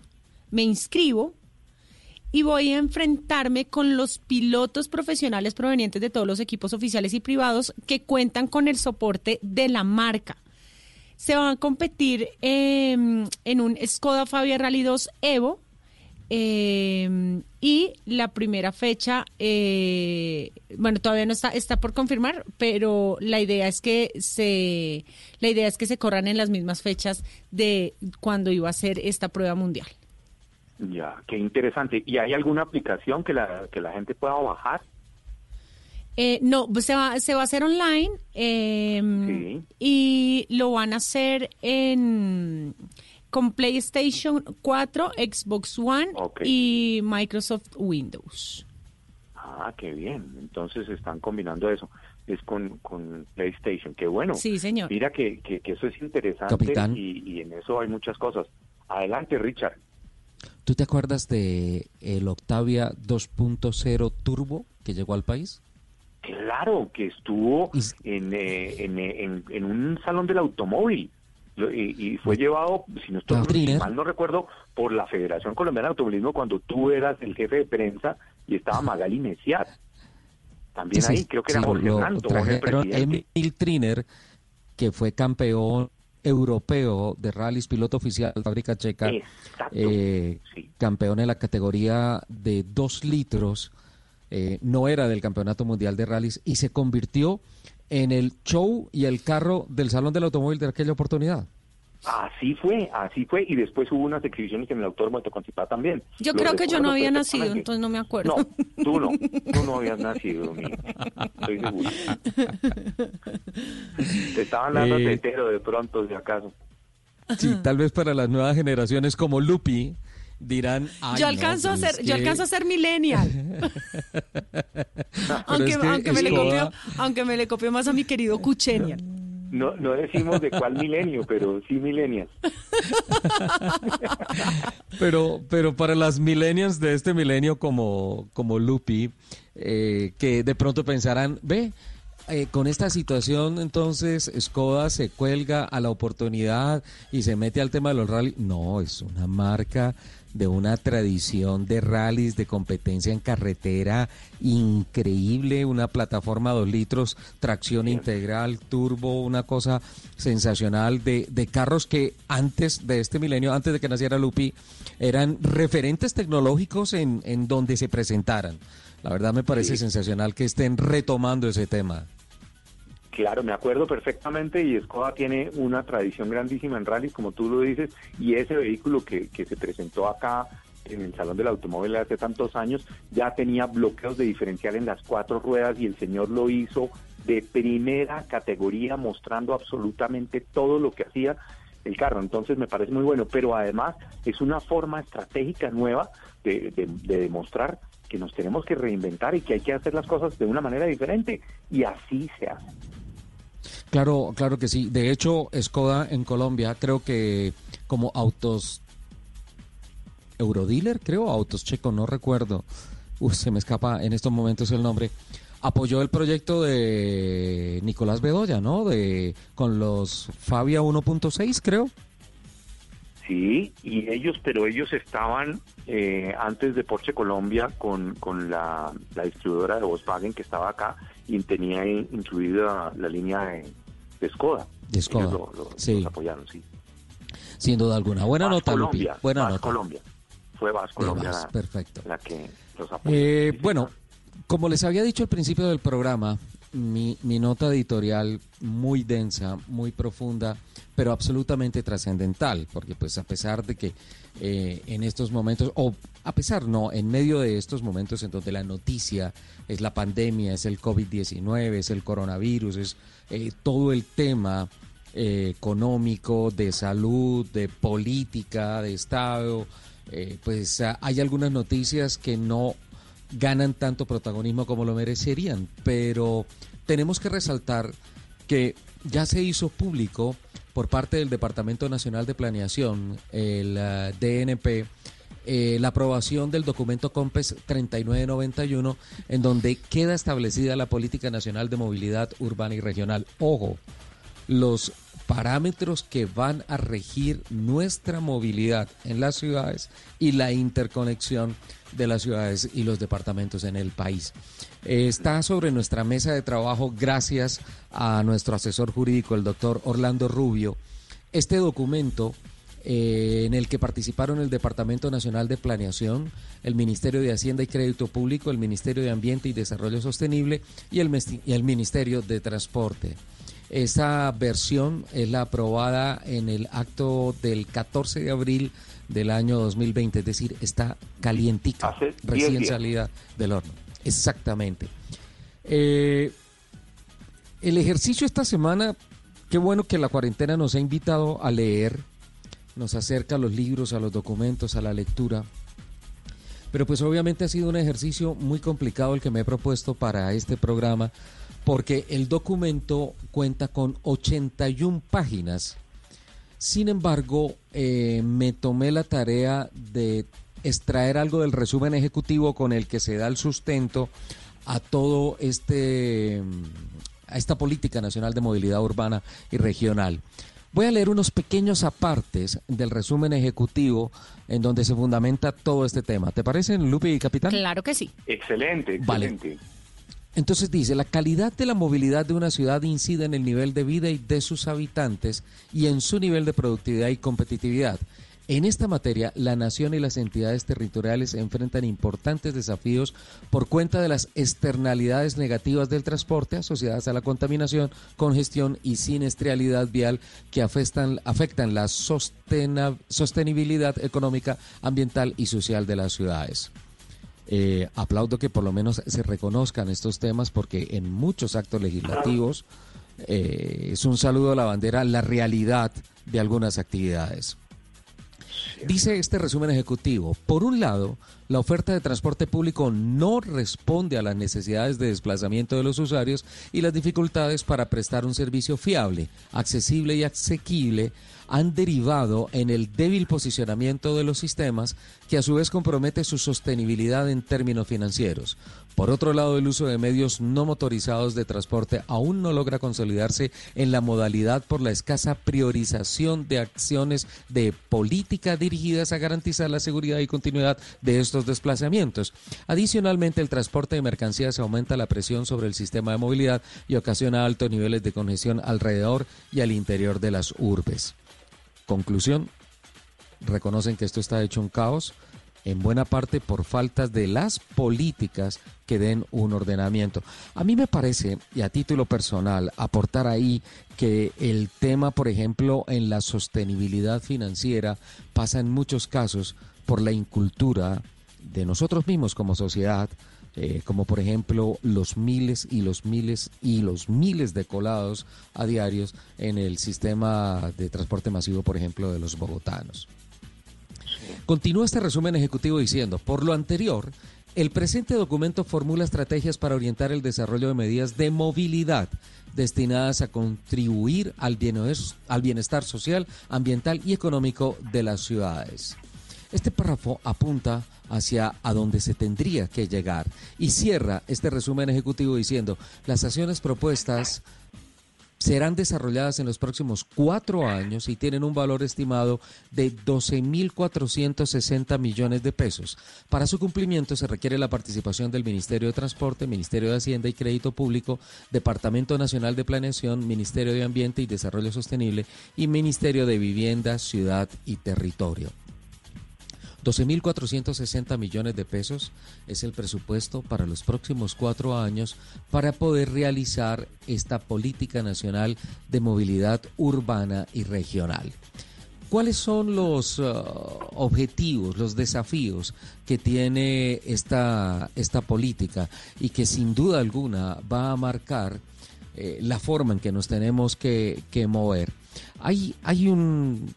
[SPEAKER 4] me inscribo y voy a enfrentarme con los pilotos profesionales provenientes de todos los equipos oficiales y privados que cuentan con el soporte de la marca se van a competir em, en un Skoda Fabia Rally 2 Evo. Em, y la primera fecha, eh, bueno, todavía no está, está por confirmar, pero la idea es que se, la idea es que se corran en las mismas fechas de cuando iba a ser esta prueba mundial.
[SPEAKER 5] Ya, qué interesante. ¿Y hay alguna aplicación que la, que la gente pueda bajar?
[SPEAKER 4] Eh, no, pues se va, se va a hacer online em, y lo van a hacer en con PlayStation 4, Xbox One y Microsoft Windows.
[SPEAKER 5] Ah, qué bien. Entonces están combinando eso. Es con, con PlayStation. Qué bueno.
[SPEAKER 4] Sí, señor.
[SPEAKER 5] Mira que, que, eso es interesante y, y, en eso hay muchas cosas. Adelante, Richard.
[SPEAKER 3] ¿Tú te acuerdas de el Octavia 2.0 Turbo que llegó al país?
[SPEAKER 5] Claro, que estuvo en, eh, en, en, un salón del automóvil. Y, fue llevado, si no estoy mal no recuerdo, por la Federación Colombiana de Automovilismo cuando tú eras el jefe de prensa y estaba Magali Mesiat. También ahí, creo que era Jorge
[SPEAKER 3] trajeron Emil Triner, que fue campeón europeo de rallies, piloto oficial de fábrica checa, eh, campeón en la categoría de dos litros eh, no era del Campeonato Mundial de Rallys y se convirtió en el show y el carro del Salón del Automóvil de aquella oportunidad.
[SPEAKER 5] Así fue, así fue, y después hubo unas exhibiciones en el Autódromo de también.
[SPEAKER 4] Yo creo que yo no había nacido, entonces no me acuerdo.
[SPEAKER 5] No, tú no, tú no habías nacido, mi, estoy seguro. Te estaban dando eh, tetero de pronto, si acaso.
[SPEAKER 3] Sí, tal vez para las nuevas generaciones como Lupi, dirán, "Ay,
[SPEAKER 4] yo
[SPEAKER 3] no,
[SPEAKER 4] alcanzo a ser, yo alcanzo a ser millennial. aunque,
[SPEAKER 3] es que
[SPEAKER 4] aunque me le copio, aunque me le copio más a mi querido Cuchenial.
[SPEAKER 5] No, no decimos de cuál milenio, pero sí milenias.
[SPEAKER 3] Pero, pero para las millennials de este milenio como, como Lupi, eh, que de pronto pensarán, ve, eh, con esta situación entonces Skoda se cuelga a la oportunidad y se mete al tema de los rallies. No, es una marca de una tradición de rallies, de competencia en carretera increíble, una plataforma dos litros, tracción integral, turbo, una cosa sensacional de, de carros que antes de este milenio, antes de que naciera Lupi, eran referentes tecnológicos en, en donde se presentaran. La verdad me parece sensacional que estén retomando ese tema.
[SPEAKER 5] Claro, me acuerdo perfectamente y Skoda tiene una tradición grandísima en rallies, como tú lo dices, y ese vehículo que, que se presentó acá en el Salón del Automóvil hace tantos años ya tenía bloqueos de diferencial en las cuatro ruedas y el señor lo hizo de primera categoría, mostrando absolutamente todo lo que hacía el carro. Entonces me parece muy bueno, pero además es una forma estratégica nueva de, de- de demostrar que nos tenemos que reinventar y que hay que hacer las cosas de una manera diferente y así se hace.
[SPEAKER 3] Claro, claro que sí. De hecho, Skoda en Colombia, creo que como autos Eurodealer, creo, autos checo, no recuerdo. Uf, se me escapa en estos momentos el nombre. Apoyó el proyecto de Nicolás Bedoya, ¿no? De con los Fabia 1.6, creo.
[SPEAKER 5] Sí, y ellos, pero ellos estaban eh, antes de Porsche Colombia con, con la, la distribuidora de Volkswagen que estaba acá y tenía in- incluida la línea de, de Skoda.
[SPEAKER 3] De Skoda,
[SPEAKER 5] Ellos lo- lo-
[SPEAKER 3] sí.
[SPEAKER 5] los apoyaron, sí.
[SPEAKER 3] Sin duda alguna. Buena
[SPEAKER 5] Vas
[SPEAKER 3] nota,
[SPEAKER 5] Colombia,
[SPEAKER 3] Lupi. Buena
[SPEAKER 5] Vas
[SPEAKER 3] nota.
[SPEAKER 5] Colombia. Fue Vas Colombia
[SPEAKER 3] Vas,
[SPEAKER 5] la,
[SPEAKER 3] perfecto.
[SPEAKER 5] la que los apoyó.
[SPEAKER 3] Eh, bueno, como les había dicho al principio del programa, mi, mi nota editorial muy densa, muy profunda, pero absolutamente trascendental, porque pues a pesar de que eh, en estos momentos, o a pesar no, en medio de estos momentos en donde la noticia es la pandemia, es el COVID-19, es el coronavirus, es eh, todo el tema eh, económico, de salud, de política, de Estado, pues ah, hay algunas noticias que no ganan tanto protagonismo como lo merecerían, pero tenemos que resaltar que ya se hizo público por parte del Departamento Nacional de Planeación, el ah, DNP, eh, la aprobación del documento COMPES 3991, en donde queda establecida la Política Nacional de Movilidad Urbana y Regional. Ojo, los parámetros que van a regir nuestra movilidad en las ciudades y la interconexión de las ciudades y los departamentos en el país. Eh, Está sobre nuestra mesa de trabajo gracias a nuestro asesor jurídico, el doctor Orlando Rubio, este documento eh, en el que participaron el Departamento Nacional de Planeación, el Ministerio de Hacienda y Crédito Público, el Ministerio de Ambiente y Desarrollo Sostenible y el, y el Ministerio de Transporte. Esa versión es la aprobada en el acto del 14 de abril del año 2020, es decir, está
[SPEAKER 5] Hace 10
[SPEAKER 3] recién
[SPEAKER 5] días.
[SPEAKER 3] salida del horno. Exactamente. Eh, el ejercicio esta semana, qué bueno que la cuarentena nos ha invitado a leer, nos acerca a los libros, a los documentos, a la lectura. Pero pues obviamente ha sido un ejercicio muy complicado el que me he propuesto para este programa, porque el documento cuenta con 81 páginas. Sin embargo, eh, me tomé la tarea de extraer algo del resumen ejecutivo con el que se da el sustento a todo este a esta política nacional de movilidad urbana y regional. Voy a leer unos pequeños apartes del resumen ejecutivo en donde se fundamenta todo este tema. ¿Te parecen, Lupe y Capitán?
[SPEAKER 4] Claro que sí.
[SPEAKER 5] Excelente,
[SPEAKER 3] Vale. Entonces dice, la calidad de la movilidad de una ciudad incide en el nivel de vida y de sus habitantes y en su nivel de productividad y competitividad. En esta materia, la nación y las entidades territoriales enfrentan importantes desafíos por cuenta de las externalidades negativas del transporte asociadas a la contaminación, congestión y siniestralidad vial que afectan, afectan la sostenibilidad económica, ambiental y social de las ciudades. Eh, aplaudo que por lo menos se reconozcan estos temas porque en muchos actos legislativos eh, es un saludo a la bandera la realidad de algunas actividades. Dice este resumen ejecutivo, por un lado, la oferta de transporte público no responde a las necesidades de desplazamiento de los usuarios y las dificultades para prestar un servicio fiable, accesible y asequible han derivado en el débil posicionamiento de los sistemas que a su vez compromete su sostenibilidad en términos financieros. Por otro lado, el uso de medios no motorizados de transporte aún no logra consolidarse en la modalidad por la escasa priorización de acciones de política dirigidas a garantizar la seguridad y continuidad de estos desplazamientos. Adicionalmente, el transporte de mercancías aumenta la presión sobre el sistema de movilidad y ocasiona altos niveles de congestión alrededor y al interior de las urbes. Conclusión, reconocen que esto está hecho un caos en buena parte por faltas de las políticas que den un ordenamiento. A mí me parece, y a título personal, aportar ahí que el tema, por ejemplo, en la sostenibilidad financiera pasa en muchos casos por la incultura de nosotros mismos como sociedad, eh, como por ejemplo los miles y los miles y los miles de colados a diarios en el sistema de transporte masivo, por ejemplo, de los bogotanos. Continúa este resumen ejecutivo diciendo, por lo anterior, el presente documento formula estrategias para orientar el desarrollo de medidas de movilidad destinadas a contribuir al bienestar social, ambiental y económico de las ciudades. Este párrafo apunta hacia a donde se tendría que llegar y cierra este resumen ejecutivo diciendo, las acciones propuestas serán desarrolladas en los próximos cuatro años y tienen un valor estimado de 12.460 millones de pesos. Para su cumplimiento se requiere la participación del Ministerio de Transporte, Ministerio de Hacienda y Crédito Público, Departamento Nacional de Planeación, Ministerio de Ambiente y Desarrollo Sostenible y Ministerio de Vivienda, Ciudad y Territorio. 12.460 millones de pesos es el presupuesto para los próximos cuatro años para poder realizar esta política nacional de movilidad urbana y regional. ¿Cuáles son los uh, objetivos, los desafíos que tiene esta, esta política y que sin duda alguna va a marcar eh, la forma en que nos tenemos que, que mover? Hay, hay un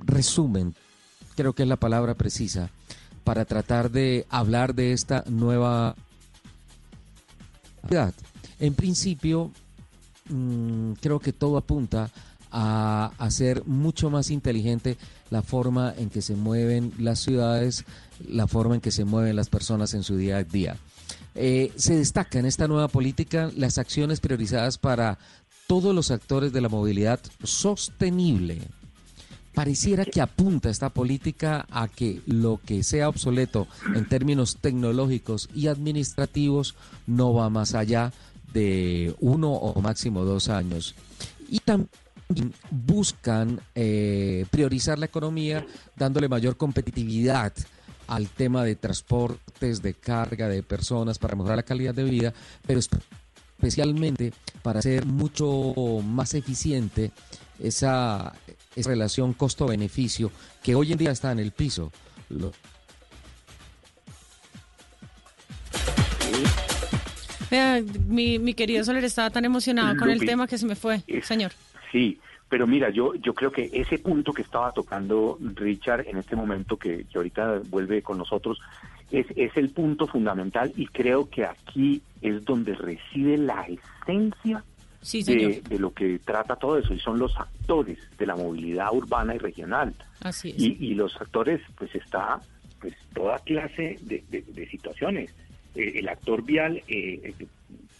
[SPEAKER 3] resumen creo que es la palabra precisa para tratar de hablar de esta nueva en principio, mm, creo que todo apunta a hacer mucho más inteligente la forma en que se mueven las ciudades, la forma en que se mueven las personas en su día a día. Eh, se destaca en esta nueva política las acciones priorizadas para todos los actores de la movilidad sostenible, pareciera que apunta esta política a que lo que sea obsoleto en términos tecnológicos y administrativos no va más allá de uno o máximo dos años. Y también buscan eh, priorizar la economía dándole mayor competitividad al tema de transportes, de carga de personas para mejorar la calidad de vida, pero especialmente para hacer mucho más eficiente esa, esa relación costo-beneficio que hoy en día está en el piso.
[SPEAKER 4] mi, mi querido Soler estaba tan emocionado con el tema que se me fue, señor.
[SPEAKER 5] Sí, pero mira, yo, yo creo que ese punto que estaba tocando Richard en este momento, que, que ahorita vuelve con nosotros, es, es el punto fundamental y creo que aquí es donde reside la esencia de, lo que trata todo eso, y son los actores de la movilidad urbana y regional.
[SPEAKER 4] Así es.
[SPEAKER 5] Y, los actores, pues está pues toda clase de, situaciones. Eh, el actor vial, eh, eh,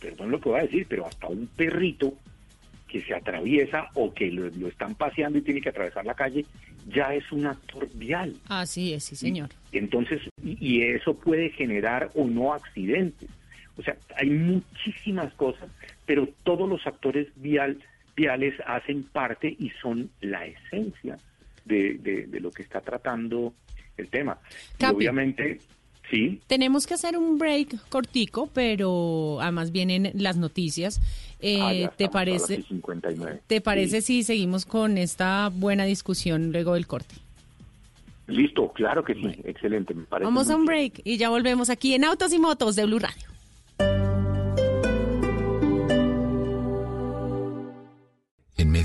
[SPEAKER 5] perdón lo que voy a decir, pero hasta un perrito que se atraviesa o que lo, están paseando y tiene que atravesar la calle, ya es un actor vial.
[SPEAKER 4] Así es, sí, señor.
[SPEAKER 5] entonces, y eso puede generar o no accidentes. O sea, hay muchísimas cosas pero todos los actores vial, viales hacen parte y son la esencia de, lo que está tratando el tema. obviamente, sí.
[SPEAKER 4] Tenemos que hacer un break cortico, pero además vienen las noticias. Eh,
[SPEAKER 5] ah,
[SPEAKER 4] ¿Te parece? ¿Te parece si seguimos con esta buena discusión luego del corte?
[SPEAKER 5] Listo, claro que sí, excelente. Me parece
[SPEAKER 4] Vamos a un break y ya volvemos aquí en Autos y Motos de Blue Radio.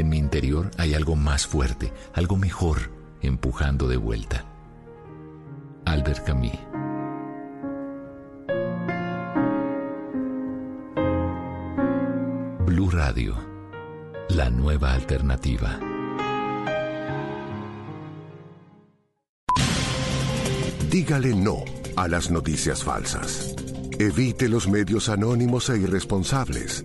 [SPEAKER 2] en mi interior hay algo más fuerte, algo mejor, empujando de vuelta. Albert Camus Blue Radio, la nueva alternativa.
[SPEAKER 16] Dígale no a las noticias falsas. Evite los medios anónimos e irresponsables.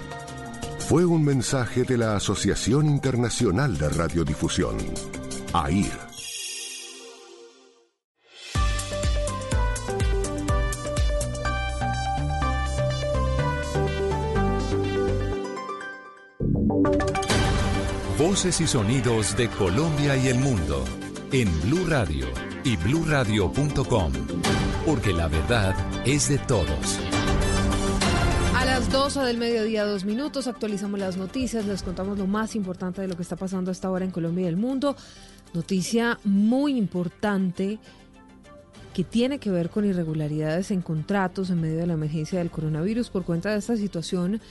[SPEAKER 16] Fue un mensaje de la Asociación Internacional de Radiodifusión, AIR.
[SPEAKER 2] Voces y sonidos de Colombia y el mundo en Blue Radio y bluradio.com, porque la verdad es de todos.
[SPEAKER 17] Las 12 del mediodía, dos minutos, actualizamos las noticias, les contamos lo más importante de lo que está pasando hasta ahora en Colombia y el mundo. Noticia muy importante que tiene que ver con irregularidades en contratos en medio de la emergencia del coronavirus. Por cuenta de esta situación,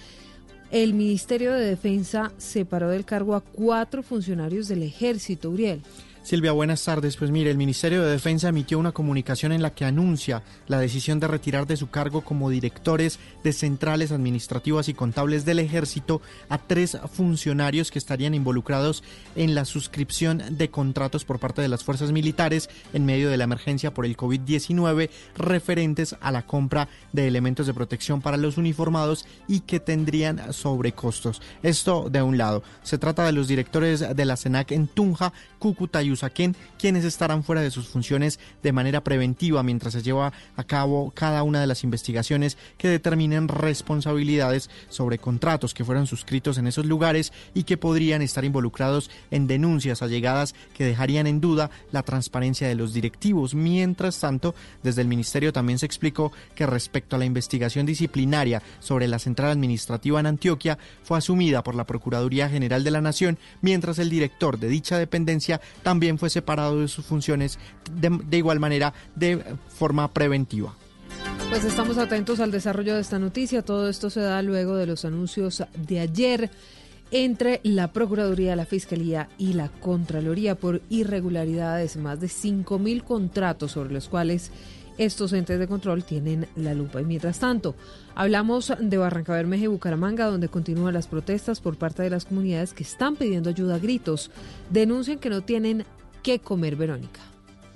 [SPEAKER 17] el Ministerio de Defensa separó del cargo a cuatro funcionarios del ejército, Uriel.
[SPEAKER 18] Silvia, buenas tardes. Pues mire, el Ministerio de Defensa emitió una comunicación en la que anuncia la decisión de retirar de su cargo como directores de centrales administrativas y contables del ejército a tres funcionarios que estarían involucrados en la suscripción de contratos por parte de las fuerzas militares en medio de la emergencia por el COVID-19 referentes a la compra de elementos de protección para los uniformados y que tendrían sobrecostos. Esto de un lado. Se trata de los directores de la SENAC en Tunja, Cúcuta y Usaquén, quienes estarán fuera de sus funciones de manera preventiva mientras se lleva a cabo cada una de las investigaciones que determinen responsabilidades sobre contratos que fueron suscritos en esos lugares y que podrían estar involucrados en denuncias allegadas que dejarían en duda la transparencia de los directivos. Mientras tanto, desde el Ministerio también se explicó que respecto a la investigación disciplinaria sobre la central administrativa en Antioquia fue asumida por la Procuraduría General de la Nación, mientras el director de dicha dependencia también fue separado de sus funciones de, de igual manera de forma preventiva.
[SPEAKER 17] Pues estamos atentos al desarrollo de esta noticia. Todo esto se da luego de los anuncios de ayer entre la Procuraduría, la Fiscalía y la Contraloría por irregularidades, más de 5.000 contratos sobre los cuales estos entes de control tienen la lupa. Y mientras tanto, hablamos de Barranca Bermeja y Bucaramanga, donde continúan las protestas por parte de las comunidades que están pidiendo ayuda a gritos. Denuncian que no tienen qué comer, Verónica.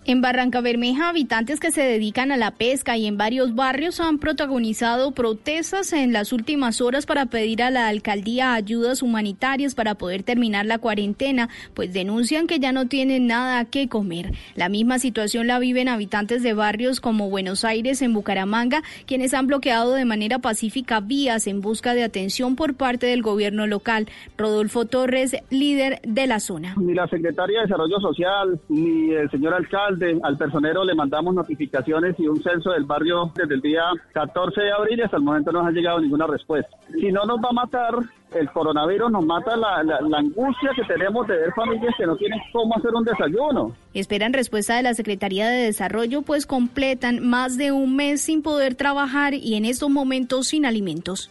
[SPEAKER 19] En Barranca Bermeja, habitantes que se dedican a la pesca y en varios barrios han protagonizado protestas en las últimas horas para pedir a la alcaldía ayudas humanitarias para poder terminar la cuarentena, pues denuncian que ya no tienen nada que comer. La misma situación la viven habitantes de barrios como Buenos Aires, en Bucaramanga, quienes han bloqueado de manera pacífica vías en busca de atención por parte del gobierno local. Rodolfo Torres, líder de la zona.
[SPEAKER 20] Ni la secretaria de Desarrollo Social, ni el señor alcalde al personero le mandamos notificaciones y un censo del barrio desde el día 14 de abril y hasta el momento no nos ha llegado ninguna respuesta. Si no nos va a matar el coronavirus, nos mata la, angustia que tenemos de ver familias que no tienen cómo hacer un desayuno.
[SPEAKER 19] Esperan respuesta de la Secretaría de Desarrollo, pues completan más de un mes sin poder trabajar y en estos momentos sin alimentos.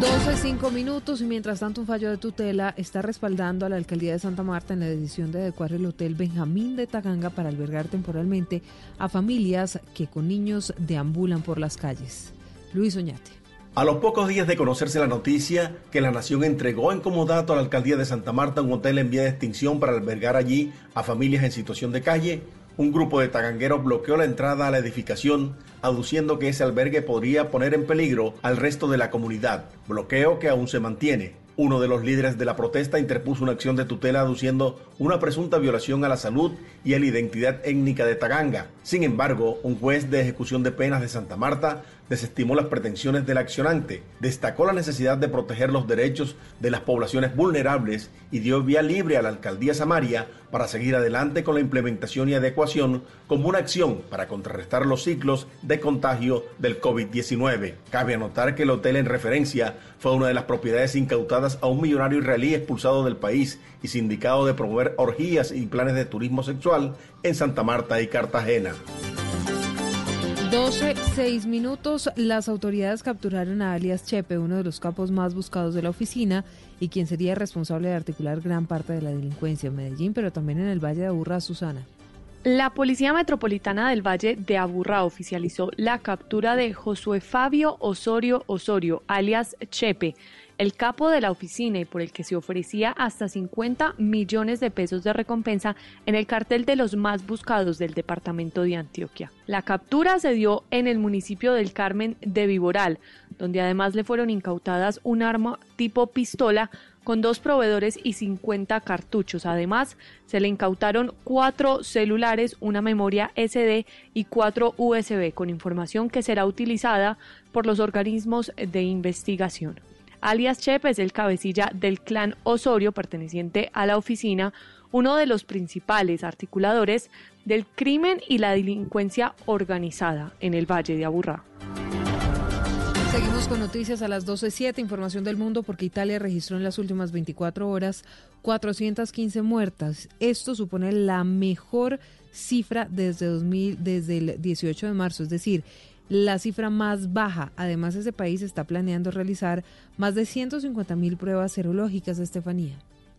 [SPEAKER 17] 12, 5 minutos y mientras tanto un fallo de tutela está respaldando a la alcaldía de Santa Marta en la decisión de adecuar el hotel Benjamín de Taganga para albergar temporalmente a familias que con niños deambulan por las calles. Luis Oñate.
[SPEAKER 21] A los pocos días de conocerse la noticia que la Nación entregó en comodato a la alcaldía de Santa Marta un hotel en vía de extinción para albergar allí a familias en situación de calle, un grupo de tagangueros bloqueó la entrada a la edificación, aduciendo que ese albergue podría poner en peligro al resto de la comunidad, bloqueo que aún se mantiene. Uno de los líderes de la protesta interpuso una acción de tutela aduciendo una presunta violación a la salud y a la identidad étnica de Taganga. Sin embargo, un juez de ejecución de penas de Santa Marta desestimó las pretensiones del accionante, destacó la necesidad de proteger los derechos de las poblaciones vulnerables y dio vía libre a la alcaldía Samaria para seguir adelante con la implementación y adecuación como una acción para contrarrestar los ciclos de contagio del COVID-19. Cabe anotar que el hotel en referencia fue una de las propiedades incautadas a un millonario israelí expulsado del país y sindicado de promover orgías y planes de turismo sexual en Santa Marta y Cartagena.
[SPEAKER 17] 12, 6 minutos. Las autoridades capturaron a alias Chepe, uno de los capos más buscados de la oficina y quien sería responsable de articular gran parte de la delincuencia en Medellín, pero también en el Valle de Aburrá, Susana.
[SPEAKER 22] La Policía Metropolitana del Valle de Aburrá oficializó la captura de Josué Fabio Osorio Osorio, alias Chepe, el capo de la oficina y por el que se ofrecía hasta 50 millones de pesos de recompensa en el cartel de los más buscados del departamento de Antioquia. La captura se dio en el municipio del Carmen de Viboral, donde además le fueron incautadas un arma tipo pistola con dos proveedores y 50 cartuchos. Además, se le incautaron cuatro celulares, una memoria SD y cuatro USB con información que será utilizada por los organismos de investigación alias Chepe es el cabecilla del clan Osorio perteneciente a la oficina, uno de los principales articuladores del crimen y la delincuencia organizada en el Valle de Aburrá.
[SPEAKER 17] Seguimos con noticias a las 12.07, información del mundo, porque Italia registró en las últimas 24 horas 415 muertas. Esto supone la mejor cifra desde, 2000, desde el 18 de marzo, es decir, la cifra más baja. Además, ese país está planeando realizar más de 150 mil pruebas serológicas, Estefanía.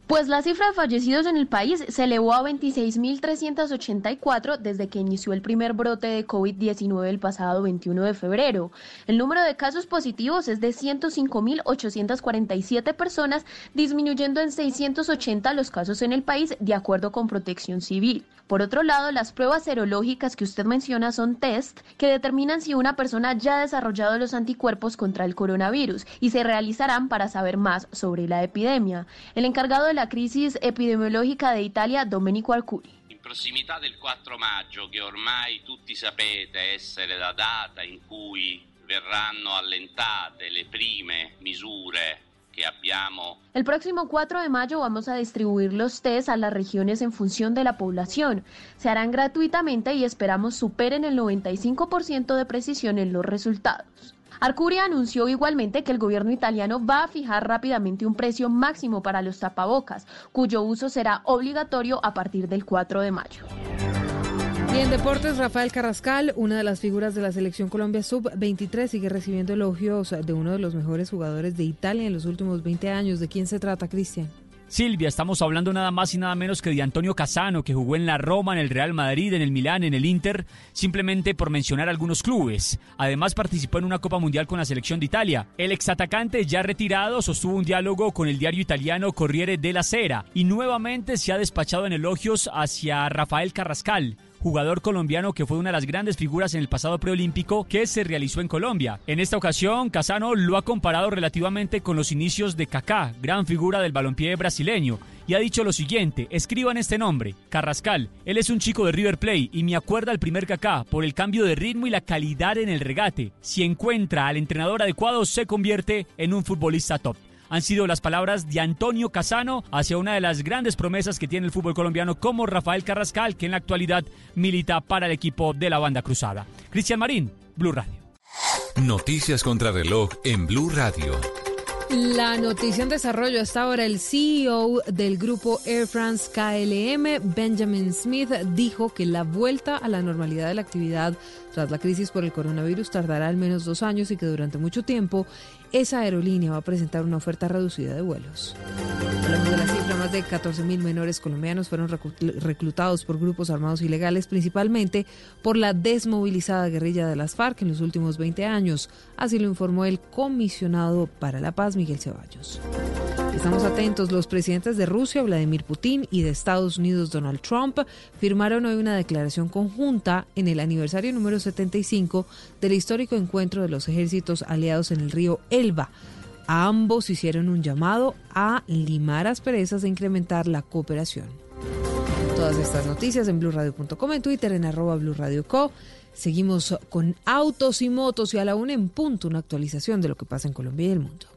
[SPEAKER 23] Pues la cifra de fallecidos en el país se elevó a 26.384 desde que inició el primer brote de COVID-19 el pasado 21 de febrero. El número de casos positivos es de 105.847 personas, disminuyendo en 680 los casos en el país, de acuerdo con Protección Civil. Por otro lado, las pruebas serológicas que usted menciona son test que determinan si una persona ya ha desarrollado los anticuerpos contra el coronavirus y se realizarán para saber más sobre la epidemia. El encargado de la crisis epidemiologica de Italia, Domenico Arcuri.
[SPEAKER 24] In prossimità del 4 maggio, che ormai tutti sapete essere la data in cui verranno allentate le prime misure.
[SPEAKER 23] El próximo 4 de mayo vamos a distribuir los test a las regiones en función de la población. Se harán gratuitamente y esperamos superen el 95% de precisión en los resultados. Arcuria anunció igualmente que el gobierno italiano va a fijar rápidamente un precio máximo para los tapabocas, cuyo uso será obligatorio a partir del 4 de mayo.
[SPEAKER 17] Y en deportes, Rafael Carrascal, una de las figuras de la selección Colombia Sub-23, sigue recibiendo elogios de uno de los mejores jugadores de Italia en los últimos 20 años. ¿De quién se trata, Cristian?
[SPEAKER 25] Silvia, estamos hablando nada más y nada menos que de Antonio Casano, que jugó en la Roma, en el Real Madrid, en el Milán, en el Inter, simplemente por mencionar algunos clubes. Además participó en una Copa Mundial con la selección de Italia. El exatacante ya retirado sostuvo un diálogo con el diario italiano Corriere della Sera y nuevamente se ha despachado en elogios hacia Rafael Carrascal, jugador colombiano que fue una de las grandes figuras en el pasado preolímpico que se realizó en Colombia. En esta ocasión, Casano lo ha comparado relativamente con los inicios de Kaká, gran figura del balompié brasileño, y ha dicho lo siguiente, escriban este nombre, Carrascal, él es un chico de River Plate y me acuerda al primer Kaká por el cambio de ritmo y la calidad en el regate. Si encuentra al entrenador adecuado se convierte en un futbolista top han sido las palabras de Antonio Casano hacia una de las grandes promesas que tiene el fútbol colombiano como Rafael Carrascal, que en la actualidad milita para el equipo de la banda cruzada. Cristian Marín, Blue Radio.
[SPEAKER 2] Noticias contra reloj en Blue Radio.
[SPEAKER 17] La noticia en desarrollo hasta ahora, el CEO del grupo Air France KLM, Benjamin Smith, dijo que la vuelta a la normalidad de la actividad tras la crisis por el coronavirus tardará al menos dos años y que durante mucho tiempo esa aerolínea va a presentar una oferta reducida de vuelos. Hablamos de la cifra más de 14.000 menores colombianos fueron reclutados por grupos armados ilegales, principalmente por la desmovilizada guerrilla de las FARC en los últimos 20 años. Así lo informó el comisionado para la paz, Miguel Ceballos. Estamos atentos. Los presidentes de Rusia, Vladimir Putin, y de Estados Unidos, Donald Trump, firmaron hoy una declaración conjunta en el aniversario número 75 del histórico encuentro de los ejércitos aliados en el río Elba. Ambos hicieron un llamado a limar asperezas e incrementar la cooperación. Todas estas noticias en blurradio.com, en Twitter, en arroba. Seguimos con autos y motos y a la una en punto una actualización de lo que pasa en Colombia y el mundo.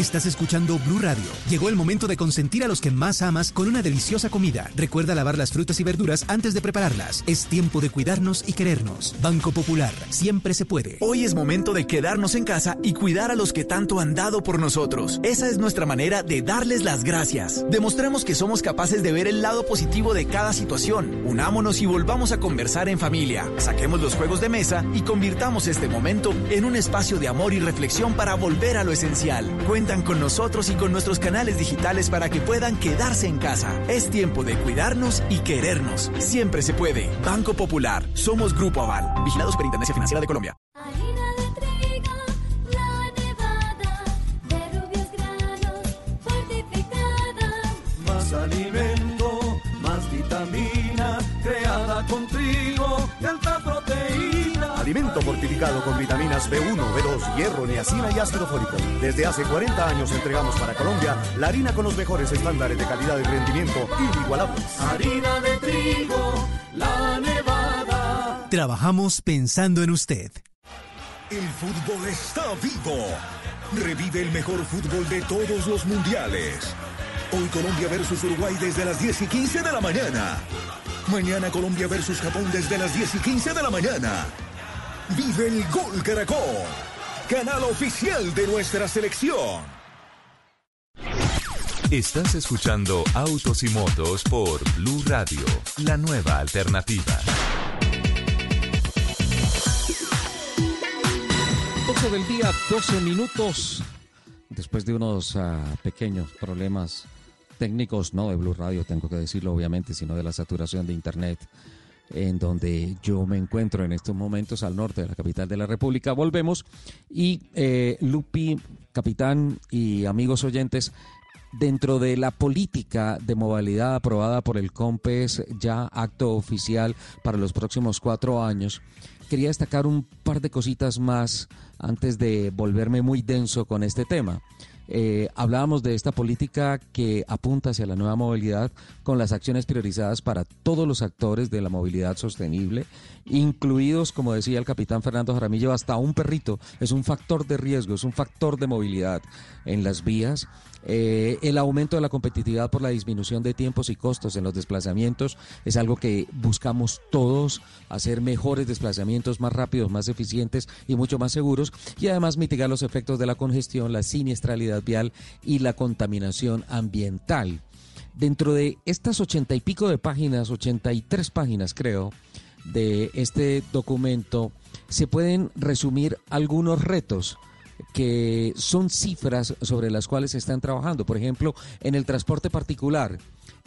[SPEAKER 12] Estás escuchando Blue Radio. Llegó el momento de consentir a los que más amas con una deliciosa comida. Recuerda lavar las frutas y verduras antes de prepararlas. Es tiempo de cuidarnos y querernos. Banco Popular, siempre se puede.
[SPEAKER 26] Hoy es momento de quedarnos en casa y cuidar a los que tanto han dado por nosotros. Esa es nuestra manera de darles las gracias. Demostremos que somos capaces de ver el lado positivo de cada situación. Unámonos y volvamos a conversar en familia. Saquemos los juegos de mesa y convirtamos este momento en un espacio de amor y reflexión para volver a lo esencial con nosotros y con nuestros canales digitales para que puedan quedarse en casa. Es tiempo de cuidarnos y querernos. Siempre se puede. Banco Popular. Somos Grupo Aval. Vigilados por Intendencia Financiera de Colombia.
[SPEAKER 27] Alimento
[SPEAKER 28] fortificado con vitaminas B1, B2, hierro, niacina y ácido fólico. Desde hace 40 años entregamos para Colombia la harina con los mejores estándares de calidad y rendimiento inigualables.
[SPEAKER 27] Harina de trigo, la nevada.
[SPEAKER 12] Trabajamos pensando en usted.
[SPEAKER 11] El fútbol está vivo. Revive el mejor fútbol de todos los mundiales. Hoy Colombia versus Uruguay desde las 10 y 15 de la mañana. Mañana Colombia versus Japón desde las 10 y 15 de la mañana. Vive el Gol Caracol, canal oficial de nuestra selección.
[SPEAKER 2] Estás escuchando Autos y Motos por Blue Radio, la nueva alternativa.
[SPEAKER 3] 12 del día, 12 minutos. Después de unos ah, pequeños problemas técnicos, no de Blue Radio, tengo que decirlo obviamente, sino de la saturación de Internet en donde yo me encuentro en estos momentos al norte de la capital de la República. Volvemos y eh, Lupi, capitán y amigos oyentes, dentro de la política de movilidad aprobada por el COMPES, ya acto oficial para los próximos cuatro años, quería destacar un par de cositas más antes de volverme muy denso con este tema. Eh, hablábamos de esta política que apunta hacia la nueva movilidad con las acciones priorizadas para todos los actores de la movilidad sostenible, incluidos, como decía el capitán Fernando Jaramillo, hasta un perrito. Es un factor de riesgo, es un factor de movilidad en las vías. Eh, el aumento de la competitividad por la disminución de tiempos y costos en los desplazamientos es algo que buscamos todos, hacer mejores desplazamientos más rápidos, más eficientes y mucho más seguros y además mitigar los efectos de la congestión, la siniestralidad vial y la contaminación ambiental. Dentro de estas ochenta y pico de páginas, ochenta y tres páginas creo, de este documento, se pueden resumir algunos retos que son cifras sobre las cuales se están trabajando. Por ejemplo, en el transporte particular,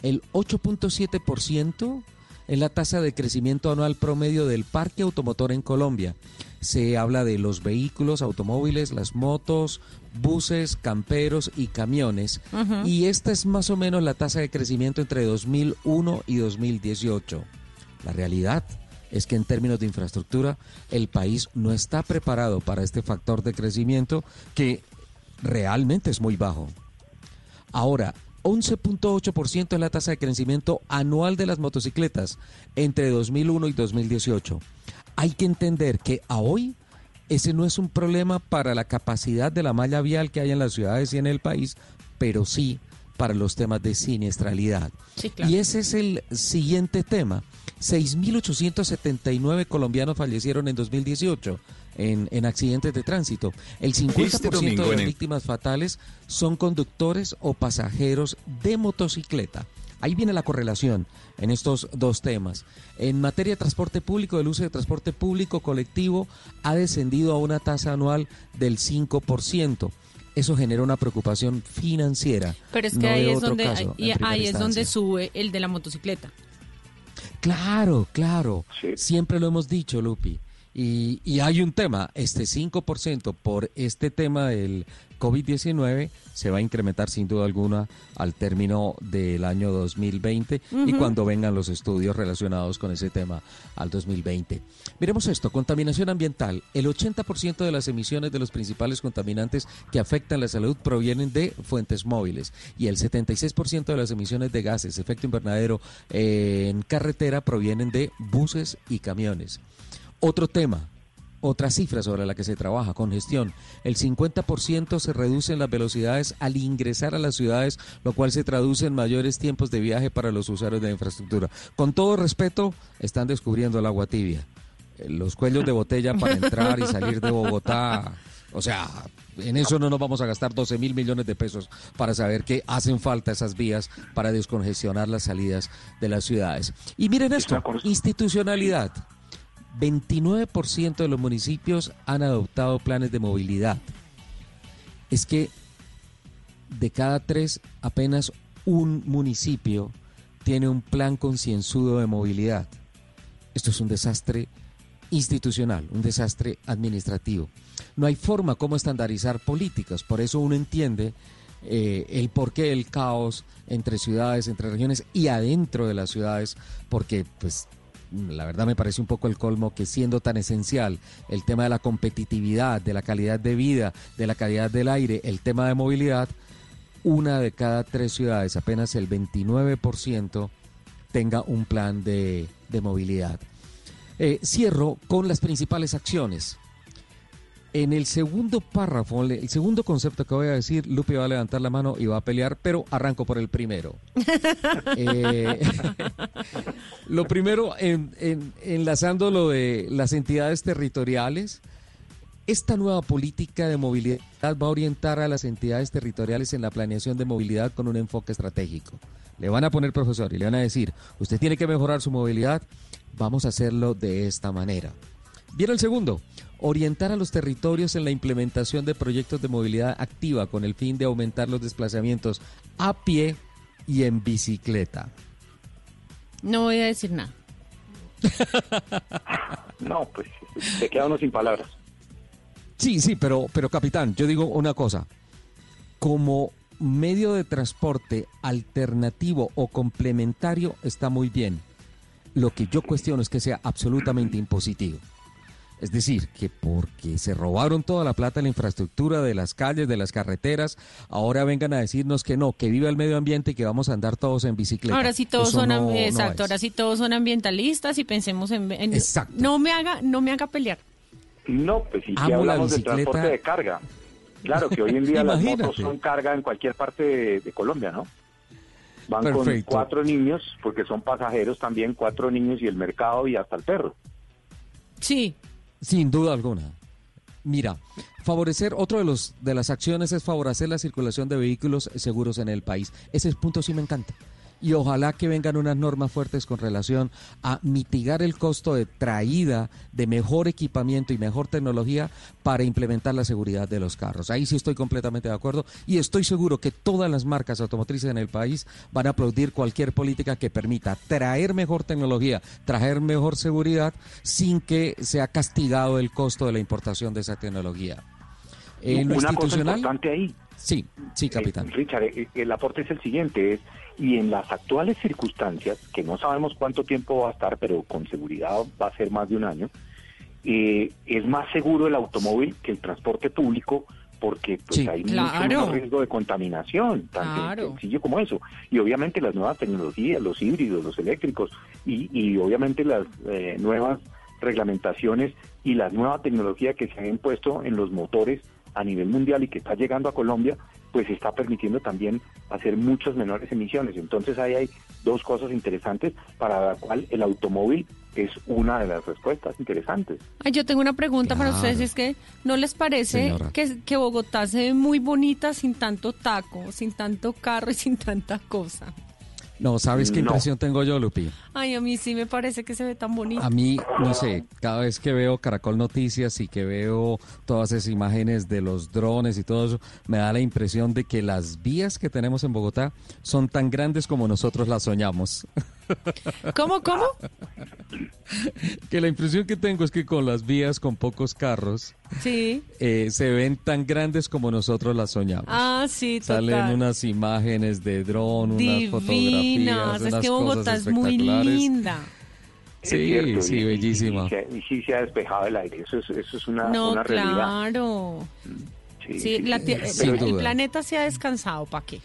[SPEAKER 3] el 8.7% es la tasa de crecimiento anual promedio del parque automotor en Colombia. Se habla de los vehículos, automóviles, las motos, buses, camperos y camiones. Y esta es más o menos la tasa de crecimiento entre 2001 y 2018. La realidad es que en términos de infraestructura el país no está preparado para este factor de crecimiento que realmente es muy bajo. Ahora, 11.8% es la tasa de crecimiento anual de las motocicletas entre 2001 y 2018. Hay que entender que a hoy ese no es un problema para la capacidad de la malla vial que hay en las ciudades y en el país, pero sí para los temas de siniestralidad. Y ese es el siguiente tema. 6.879 colombianos fallecieron en 2018 en, en accidentes de tránsito. El 50% este de las víctimas fatales son conductores o pasajeros de motocicleta. Ahí viene la correlación en estos dos temas. En materia de transporte público, el uso de transporte público colectivo ha descendido a una tasa anual del 5% eso genera una preocupación financiera.
[SPEAKER 4] Pero es que ahí, es donde, ahí, es donde sube el de la motocicleta.
[SPEAKER 3] Claro, claro. Siempre lo hemos dicho, Lupi. Y, y hay un tema, este 5% por este tema del COVID-19 se va a incrementar sin duda alguna al término del año 2020 y cuando vengan los estudios relacionados con ese tema al 2020. Miremos esto, contaminación ambiental. El 80% de las emisiones de los principales contaminantes que afectan la salud provienen de fuentes móviles y el 76% de las emisiones de gases, efecto invernadero en carretera provienen de buses y camiones. Otro tema, otra cifra sobre la que se trabaja, congestión. El 50% se reducen las velocidades al ingresar a las ciudades, lo cual se traduce en mayores tiempos de viaje para los usuarios de la infraestructura. Con todo respeto, están descubriendo el agua tibia. Eh, los cuellos de botella para entrar y salir de Bogotá. O sea, en eso no nos vamos a gastar 12 mil millones de pesos para saber que hacen falta esas vías para descongestionar las salidas de las ciudades. Y miren esto, institucionalidad. 29% de los municipios han adoptado planes de movilidad. Es que de cada tres, apenas un municipio tiene un plan concienzudo de movilidad. Esto es un desastre institucional, un desastre administrativo. No hay forma como estandarizar políticas, por eso uno entiende eh, el porqué del caos entre ciudades, entre regiones y adentro de las ciudades, porque pues la verdad me parece un poco el colmo que siendo tan esencial el tema de la competitividad, de la calidad de vida, de la calidad del aire, el tema de movilidad, una de cada tres ciudades, apenas el 29%, tenga un plan de, movilidad. Eh, cierro con las principales acciones. En el segundo párrafo, el segundo concepto que voy a decir, Lupe va a levantar la mano y va a pelear, pero arranco por el primero. Eh, lo primero, enlazando lo de las entidades territoriales, esta nueva política de movilidad va a orientar a las entidades territoriales en la planeación de movilidad con un enfoque estratégico. Le van a poner profesor y le van a decir, usted tiene que mejorar su movilidad, vamos a hacerlo de esta manera. Viene el segundo, orientar a los territorios en la implementación de proyectos de movilidad activa con el fin de aumentar los desplazamientos a pie y en bicicleta.
[SPEAKER 4] No voy a decir nada.
[SPEAKER 5] no, pues se queda uno sin palabras.
[SPEAKER 3] Sí, sí, pero, pero capitán, yo digo una cosa. Como medio de transporte alternativo o complementario está muy bien. Lo que yo cuestiono es que sea absolutamente impositivo. Es decir, que porque se robaron toda la plata en la infraestructura de las calles, de las carreteras, ahora vengan a decirnos que no, que viva el medio ambiente y que vamos a andar todos en bicicleta.
[SPEAKER 4] Ahora sí todos son exacto, ahora sí todos son ambientalistas y pensemos en, exacto. no me haga no me haga pelear.
[SPEAKER 5] No, pues si hablamos de transporte de carga. Claro que hoy en día las motos son carga en cualquier parte de, Colombia, ¿no? Van con cuatro niños, porque son pasajeros también, cuatro niños y el mercado y hasta el perro.
[SPEAKER 4] Sí,
[SPEAKER 3] sin duda alguna. Mira, favorecer, otro de los de las acciones es favorecer la circulación de vehículos seguros en el país. Ese punto sí me encanta y ojalá que vengan unas normas fuertes con relación a mitigar el costo de traída de mejor equipamiento y mejor tecnología para implementar la seguridad de los carros. Ahí sí estoy completamente de acuerdo y estoy seguro que todas las marcas automotrices en el país van a aplaudir cualquier política que permita traer mejor tecnología, traer mejor seguridad sin que sea castigado el costo de la importación de esa tecnología.
[SPEAKER 5] En Una cosa importante ahí.
[SPEAKER 3] Sí, sí, capitán.
[SPEAKER 5] Eh, Richard, eh, el aporte es el siguiente, es y en las actuales circunstancias, que no sabemos cuánto tiempo va a estar, pero con seguridad va a ser más de un año, eh, es más seguro el automóvil que el transporte público porque pues, hay mucho riesgo de contaminación, tan sencillo como eso. Y obviamente las nuevas tecnologías, los híbridos, los eléctricos y, y obviamente las eh, nuevas reglamentaciones y la nueva tecnología que se ha impuesto en los motores a nivel mundial y que está llegando a Colombia, pues está permitiendo también hacer muchas menores emisiones. Entonces ahí hay dos cosas interesantes para la cual el automóvil es una de las respuestas interesantes.
[SPEAKER 4] yo tengo una pregunta para ustedes, es que ¿no les parece que, que Bogotá se ve muy bonita sin tanto taco, sin tanto carro y sin tanta cosa?
[SPEAKER 3] No, ¿sabes qué
[SPEAKER 5] No.
[SPEAKER 3] impresión tengo yo, Lupi?
[SPEAKER 4] Ay, a mí sí me parece que se ve tan bonito.
[SPEAKER 3] A mí, no sé, cada vez que veo Caracol Noticias y que veo todas esas imágenes de los drones y todo eso, me da la impresión de que las vías que tenemos en Bogotá son tan grandes como nosotros las soñamos.
[SPEAKER 4] ¿Cómo, cómo?
[SPEAKER 3] que la impresión que tengo es que con las vías con pocos carros
[SPEAKER 4] Sí.
[SPEAKER 3] eh, se ven tan grandes como nosotros las soñamos.
[SPEAKER 4] Ah, sí, total.
[SPEAKER 3] Salen unas imágenes de dron, unas fotografías,
[SPEAKER 4] Es
[SPEAKER 3] unas
[SPEAKER 4] que
[SPEAKER 3] cosas
[SPEAKER 4] Bogotá es muy
[SPEAKER 3] espectaculares.
[SPEAKER 4] linda.
[SPEAKER 5] Es
[SPEAKER 3] Sí,
[SPEAKER 5] cierto,
[SPEAKER 3] sí,
[SPEAKER 5] y-
[SPEAKER 3] bellísima.
[SPEAKER 5] Y, sí se ha despejado el aire, eso es, eso es una,
[SPEAKER 4] No,
[SPEAKER 5] una realidad.
[SPEAKER 4] claro.
[SPEAKER 5] Sí,
[SPEAKER 4] Sí, la
[SPEAKER 5] sí,
[SPEAKER 4] tie-
[SPEAKER 5] sí.
[SPEAKER 4] el, el planeta se ha descansado, ¿para qué?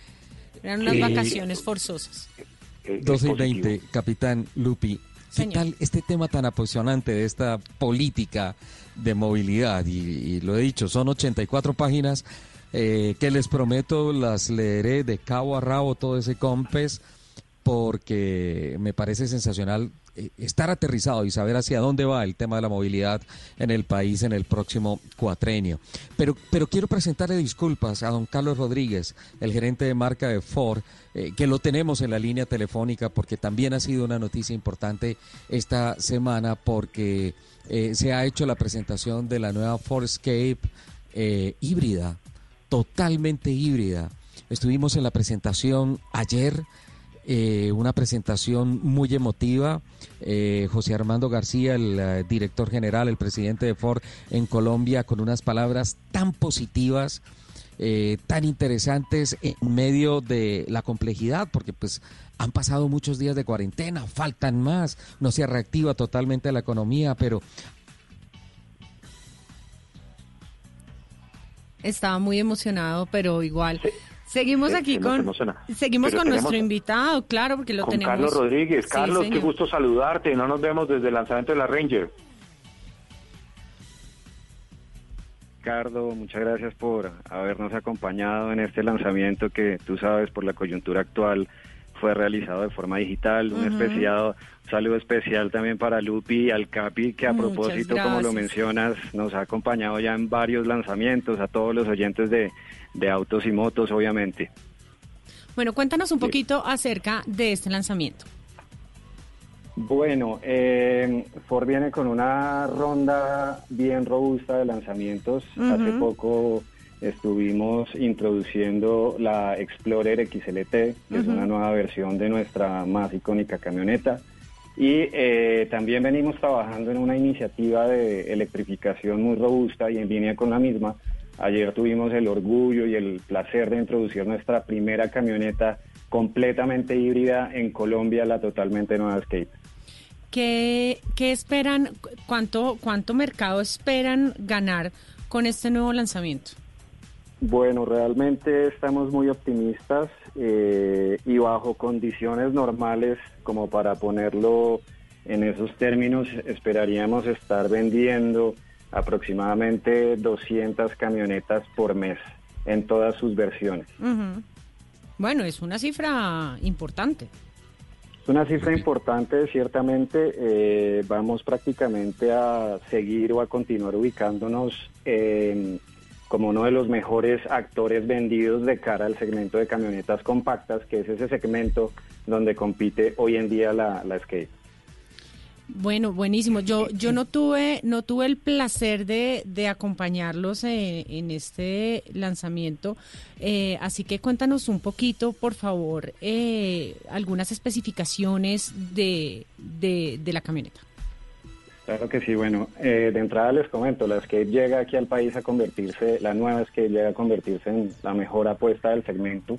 [SPEAKER 4] Eran unas
[SPEAKER 3] Sí.
[SPEAKER 4] vacaciones forzosas.
[SPEAKER 5] Eh,
[SPEAKER 3] 12 y
[SPEAKER 5] es positivo.
[SPEAKER 3] 20, capitán Lupi. ¿Qué
[SPEAKER 4] Señor.
[SPEAKER 3] tal este tema tan apasionante de esta política de movilidad? Y, y lo he dicho, son 84 páginas eh, que les prometo las leeré de cabo a rabo todo ese compes porque me parece sensacional eh, estar aterrizado y saber hacia dónde va el tema de la movilidad en el país en el próximo cuatrenio. Pero, pero quiero presentarle disculpas a don Carlos Rodríguez, el gerente de marca de Ford, eh, que lo tenemos en la línea telefónica porque también ha sido una noticia importante esta semana porque eh, se ha hecho la presentación de la nueva Ford Escape eh, híbrida, totalmente híbrida. Estuvimos en la presentación ayer, eh, una presentación muy emotiva. Eh, José Armando García, el eh, director general, el presidente de Ford en Colombia, con unas palabras tan positivas, eh, tan interesantes en medio de la complejidad, porque pues han pasado muchos días de cuarentena, faltan más, no se reactiva totalmente la economía, pero
[SPEAKER 4] Estaba muy emocionado, pero igual. Seguimos
[SPEAKER 5] se-
[SPEAKER 4] aquí con seguimos
[SPEAKER 5] Pero
[SPEAKER 4] con nuestro invitado, claro, porque lo
[SPEAKER 5] Con
[SPEAKER 4] tenemos.
[SPEAKER 5] Carlos Rodríguez.
[SPEAKER 4] Sí,
[SPEAKER 5] Carlos, qué gusto saludarte. No nos vemos desde el lanzamiento de la Ranger.
[SPEAKER 29] Ricardo, muchas gracias por habernos acompañado en este lanzamiento que tú sabes por la coyuntura actual fue realizado de forma digital. Un
[SPEAKER 30] Ujú.
[SPEAKER 29] especial, saludo especial también para Lupi y al Capi, que a
[SPEAKER 30] Muchas
[SPEAKER 29] propósito, como lo mencionas, nos ha acompañado ya en varios lanzamientos, a todos los oyentes de, de autos y motos, obviamente.
[SPEAKER 4] Bueno, cuéntanos un poquito acerca de este lanzamiento.
[SPEAKER 29] Bueno, eh, Ford viene con una ronda bien robusta de lanzamientos. Hace poco estuvimos introduciendo la Explorer XLT, que es una nueva versión de nuestra más icónica camioneta. Y eh, también venimos trabajando en una iniciativa de electrificación muy robusta y en línea con la misma. Ayer tuvimos el orgullo y el placer de introducir nuestra primera camioneta completamente híbrida en Colombia, la totalmente nueva Escape.
[SPEAKER 4] ¿Qué, qué esperan? ¿Cuánto, ¿Cuánto mercado esperan ganar con este nuevo lanzamiento?
[SPEAKER 29] Bueno, realmente estamos muy optimistas eh, y bajo condiciones normales, como para ponerlo en esos términos, esperaríamos estar vendiendo aproximadamente 200 camionetas por mes en todas sus versiones.
[SPEAKER 4] Bueno, es una cifra importante.
[SPEAKER 29] Es una cifra importante, ciertamente. eh, vamos prácticamente a seguir o a continuar ubicándonos en- como uno de los mejores actores vendidos de cara al segmento de camionetas compactas, que es ese segmento donde compite hoy en día la, la Escape.
[SPEAKER 4] Bueno, buenísimo. Yo, yo no tuve, no tuve el placer de, de acompañarlos en, en este lanzamiento, eh, así que cuéntanos un poquito, por favor, eh, algunas especificaciones de, de, de la camioneta.
[SPEAKER 29] Claro que sí, bueno, eh, de entrada les comento, la Escape llega aquí al país a convertirse, la nueva Escape llega a convertirse en la mejor apuesta del segmento,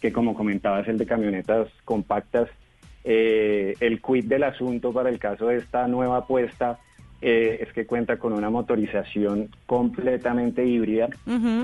[SPEAKER 29] que como comentaba es el de camionetas compactas. Eh, el quid del asunto para el caso de esta nueva apuesta eh, es que cuenta con una motorización completamente híbrida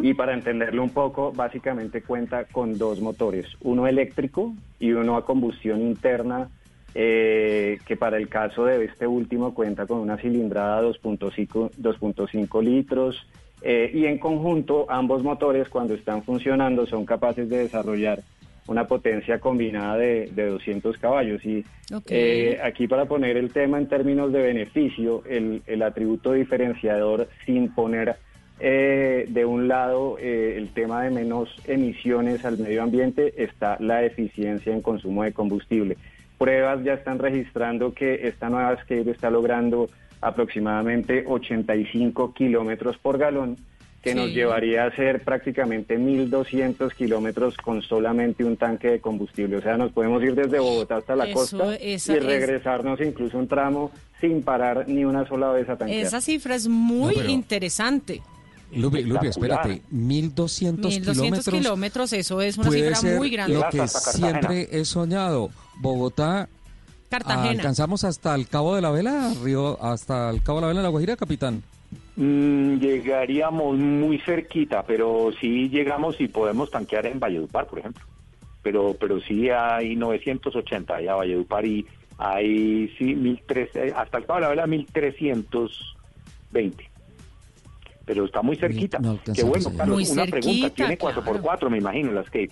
[SPEAKER 29] y para entenderlo un poco, básicamente cuenta con dos motores, uno eléctrico y uno a combustión interna eh, que para el caso de este último cuenta con una cilindrada 2.5 2.5 litros eh, y en conjunto ambos motores cuando están funcionando son capaces de desarrollar una potencia combinada de, de 200 caballos y eh, aquí para poner el tema en términos de beneficio el, el atributo diferenciador sin poner eh, de un lado eh, el tema de menos emisiones al medio ambiente, está la eficiencia en consumo de combustible. Pruebas ya están registrando que esta nueva Escape está logrando aproximadamente 85 kilómetros por galón, que nos llevaría a hacer prácticamente 1.200 kilómetros con solamente un tanque de combustible. O sea, nos podemos ir desde Bogotá hasta la
[SPEAKER 4] Eso,
[SPEAKER 29] costa y
[SPEAKER 4] es-
[SPEAKER 29] regresarnos incluso un tramo sin parar ni una sola vez a tanquear.
[SPEAKER 4] Esa cifra es muy
[SPEAKER 3] No, pero-
[SPEAKER 4] interesante.
[SPEAKER 3] Lupi, Lupi,
[SPEAKER 29] Espectacular.
[SPEAKER 3] espérate, 1200
[SPEAKER 4] 1200
[SPEAKER 3] kilómetros.
[SPEAKER 4] kilómetros, eso es una cifra
[SPEAKER 3] ser
[SPEAKER 4] muy grande.
[SPEAKER 3] lo que siempre he soñado. Bogotá,
[SPEAKER 4] Cartagena.
[SPEAKER 3] alcanzamos hasta el Cabo de la Vela, Río, hasta el Cabo de la Vela, La Guajira, capitán.
[SPEAKER 5] Mm, llegaríamos muy cerquita, pero sí llegamos y podemos tanquear en Valledupar, por ejemplo. Pero pero sí hay 980 allá a Valledupar y hay sí 1300, hasta el Cabo de la Vela 1320. Pero está muy cerquita.
[SPEAKER 29] no
[SPEAKER 5] Qué bueno. Carlos,
[SPEAKER 29] Muy
[SPEAKER 5] una pregunta,
[SPEAKER 29] cerquita,
[SPEAKER 5] tiene 4x4, me imagino, las que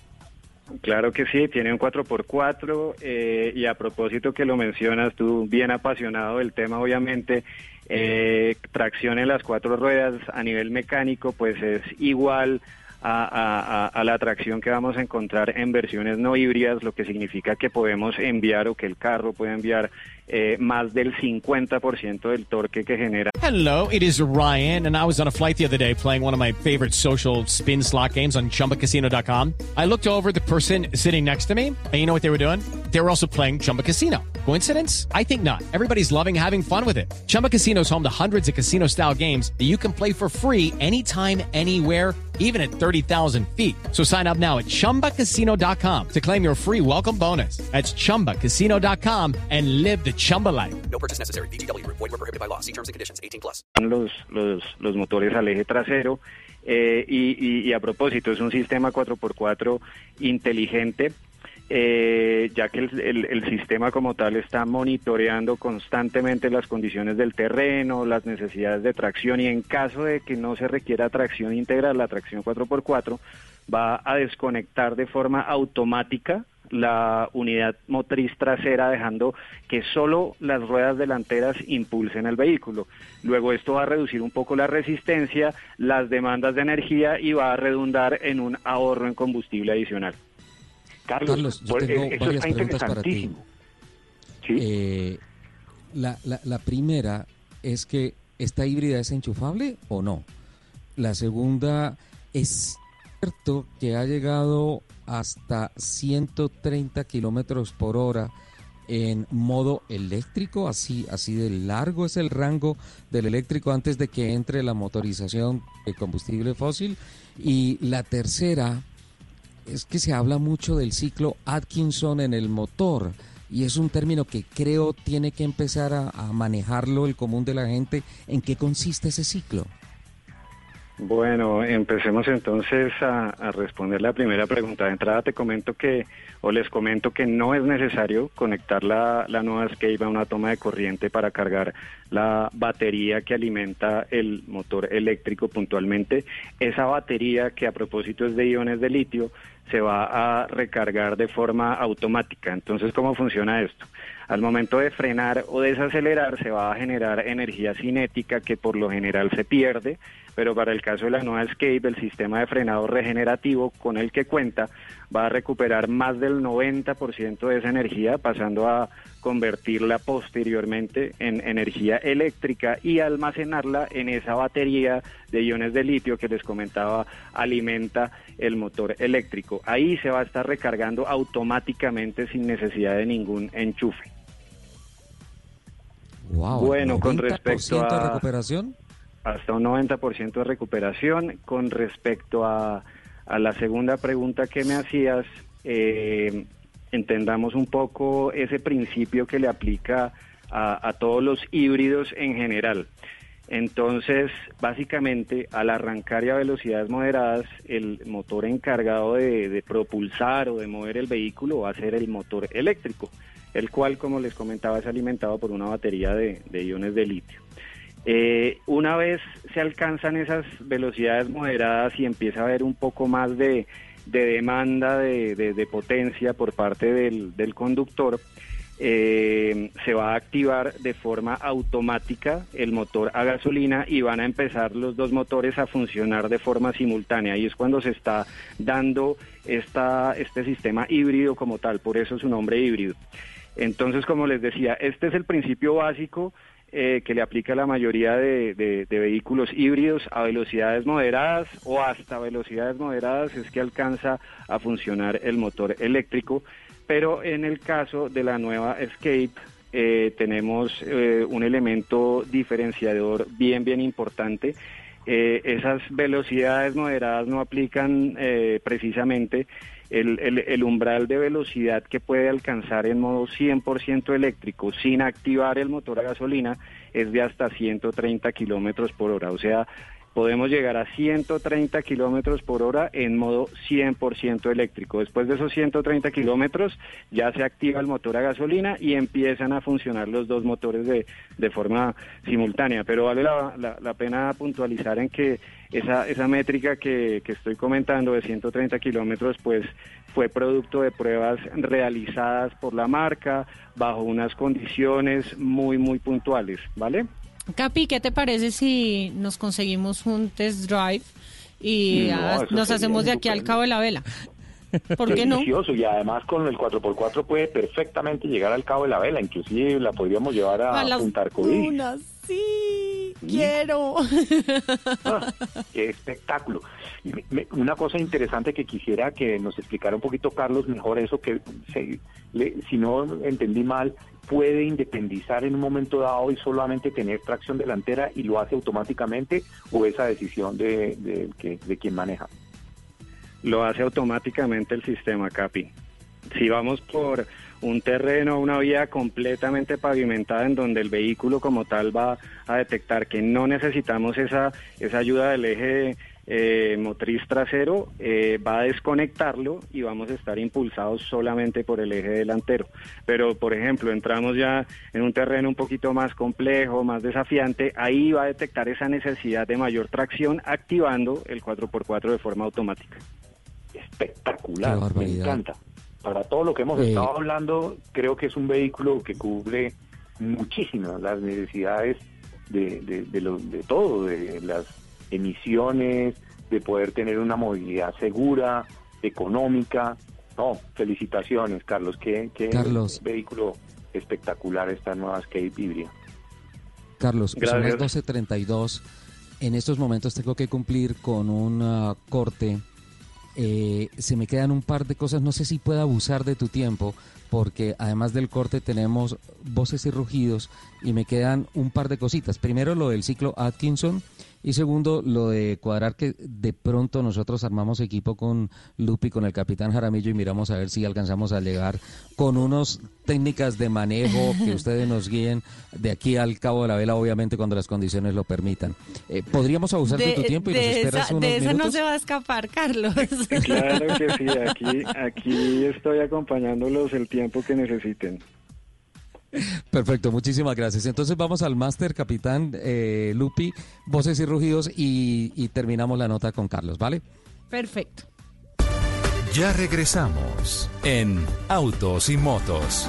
[SPEAKER 29] Claro que sí, tiene un 4x4 eh, y a propósito que lo mencionas, tú bien apasionado del tema, obviamente, eh, tracción en las cuatro ruedas a nivel mecánico, pues es igual a, la tracción que vamos a encontrar en versiones no híbridas, lo que significa que podemos enviar o que el carro puede enviar eh, más del 50% del torque que genera.
[SPEAKER 30] Hello, it is Ryan, and I was on a flight the other day playing one of my favorite social spin slot games on chumbacasino.com. I looked over the person sitting next to me, and you know what they were doing? They were also playing Chumba Casino. Coincidence? I think not. Everybody's loving having fun with it. Chumba Casino is home to hundreds of casino style games that you can play for free anytime, anywhere even at 30,000 feet. So sign up now at ChumbaCasino.com to claim your free welcome bonus. That's ChumbaCasino.com and live the Chumba life.
[SPEAKER 31] No purchase necessary. VGW Group. Void were prohibited by law. See terms and conditions. 18 plus.
[SPEAKER 29] los, los, los motores al eje trasero. eh, y, y- y a propósito, es un sistema 4x4 inteligente, eh, ya que el, sistema como tal está monitoreando constantemente las condiciones del terreno, las necesidades de tracción y en caso de que no se requiera tracción integral, la tracción 4x4 va a desconectar de forma automática la unidad motriz trasera dejando que solo las ruedas delanteras impulsen el vehículo. Luego esto va a reducir un poco la resistencia, las demandas de energía y va a redundar en un ahorro en combustible adicional.
[SPEAKER 3] Carlos, yo
[SPEAKER 29] por-
[SPEAKER 3] tengo
[SPEAKER 29] eso
[SPEAKER 3] varias
[SPEAKER 29] está
[SPEAKER 3] preguntas para ti.
[SPEAKER 29] interesantísimo.
[SPEAKER 3] Eh, la, la- la primera es que esta híbrida es enchufable o no. La segunda es cierto que ha llegado hasta 130 kilómetros por hora en modo eléctrico, así, así de largo es el rango del eléctrico antes de que entre la motorización de combustible fósil. Y la tercera es que se habla mucho del ciclo Atkinson en el motor y es un término que creo tiene que empezar a, a manejarlo el común de la gente. ¿En qué consiste ese ciclo?
[SPEAKER 29] Bueno, empecemos entonces a, responder la primera pregunta. De entrada te comento que, o les comento que no es necesario conectar la, la nueva Escape a una toma de corriente para cargar la batería que alimenta el motor eléctrico puntualmente. Esa batería, que a propósito es de iones de litio, se va a recargar de forma automática. Entonces, ¿cómo funciona esto? Al momento de frenar o desacelerar se va a generar energía cinética que por lo general se pierde, pero para el caso de la nueva Escape, el sistema de frenado regenerativo con el que cuenta va a recuperar más del 90% de esa energía, pasando a convertirla posteriormente en energía eléctrica y almacenarla en esa batería de iones de litio que les comentaba alimenta el motor eléctrico. Ahí se va a estar recargando automáticamente sin necesidad de ningún enchufe.
[SPEAKER 3] Wow,
[SPEAKER 29] Bueno, con
[SPEAKER 3] 90%
[SPEAKER 29] respecto a-
[SPEAKER 3] recuperación.
[SPEAKER 29] Hasta un 90% de recuperación. Con respecto a, la segunda pregunta que me hacías, eh, entendamos un poco ese principio que le aplica a, todos los híbridos en general. Entonces, básicamente, al arrancar y a velocidades moderadas, el motor encargado de, propulsar o de mover el vehículo va a ser el motor eléctrico, el cual, como les comentaba, es alimentado por una batería de iones de litio. Eh, una vez se alcanzan esas velocidades moderadas y empieza a haber un poco más de, de demanda de, potencia por parte del, del conductor, eh, se va a activar de forma automática el motor a gasolina y van a empezar los dos motores a funcionar de forma simultánea. Y es cuando se está dando esta, este sistema híbrido como tal, por eso su nombre híbrido. Entonces, como les decía, este es el principio básico eh, que le aplica a la mayoría de, de, vehículos híbridos a velocidades moderadas o hasta velocidades moderadas es que alcanza a funcionar el motor eléctrico pero en el caso de la nueva Escape eh, tenemos eh, un elemento diferenciador bien, bien importante. Esas velocidades moderadas no aplican precisamente el, el, umbral de velocidad que puede alcanzar en modo 100% eléctrico sin activar el motor a gasolina es de hasta 130 kilómetros por hora. O sea, podemos llegar a 130 kilómetros por hora en modo 100% eléctrico. Después de esos 130 kilómetros ya se activa el motor a gasolina y empiezan a funcionar los dos motores de, de forma simultánea. Pero vale la, la, pena puntualizar en que esa, esa métrica que, que estoy comentando de 130 kilómetros, pues fue producto de pruebas realizadas por la marca bajo unas condiciones muy, muy puntuales, ¿vale?
[SPEAKER 4] Capi, ¿qué te parece si nos conseguimos un test drive y nos hacemos de aquí al cabo de la vela?
[SPEAKER 5] ¿Por qué no? y además con el 4x4 puede perfectamente llegar al cabo de la vela, inclusive la podríamos llevar a, a Punta
[SPEAKER 4] Sí, quiero.
[SPEAKER 5] Ah, qué espectáculo. Una cosa interesante que quisiera que nos explicara un poquito Carlos mejor eso que si no entendí mal puede independizar en un momento dado y solamente tener tracción delantera y lo hace automáticamente o esa decisión de, de, de quien maneja?
[SPEAKER 29] Lo hace automáticamente el sistema CAPI. Si vamos por un terreno, una vía completamente pavimentada en donde el vehículo como tal va a detectar que no necesitamos esa, esa ayuda del eje eh, motriz trasero, eh, va a desconectarlo y vamos a estar impulsados solamente por el eje delantero. Pero, por ejemplo, entramos ya en un terreno un poquito más complejo, más desafiante, ahí va a detectar esa necesidad de mayor tracción activando el 4x4 de forma automática.
[SPEAKER 5] Espectacular, me encanta para todo lo que hemos eh, estado hablando, creo que es un vehículo que cubre muchísimas las necesidades de, de, lo, de todo, de las emisiones, de poder tener una movilidad segura, económica. No, felicitaciones, Carlos. Qué, qué vehículo espectacular esta nueva Escape híbrida.
[SPEAKER 3] Carlos, son las 12.32. En estos momentos tengo que cumplir con un ah, corte eh, se me quedan un par de cosas, no sé si puedo abusar de tu tiempo, porque además del corte tenemos voces y rugidos y me quedan un par de cositas. Primero lo del ciclo Atkinson y segundo, lo de cuadrar que de pronto nosotros armamos equipo con Lupi, con el capitán Jaramillo y miramos a ver si alcanzamos a llegar con unas técnicas de manejo que ustedes nos guíen de aquí al cabo de la vela, obviamente cuando las condiciones lo permitan. Eh, ¿Podríamos abusar de, tu tiempo y nos esperas esa,
[SPEAKER 4] De esa no se va a escapar, Carlos.
[SPEAKER 29] Claro que sí, aquí, aquí estoy acompañándolos el tiempo que necesiten.
[SPEAKER 3] Perfecto, muchísimas gracias. Entonces vamos al máster, capitán eh, Lupi, voces y rugidos y, terminamos la nota con Carlos, ¿vale?
[SPEAKER 4] Perfecto.
[SPEAKER 2] Ya regresamos en Autos y Motos.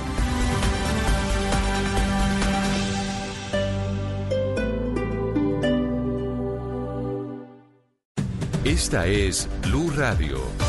[SPEAKER 2] Esta es Blue Radio.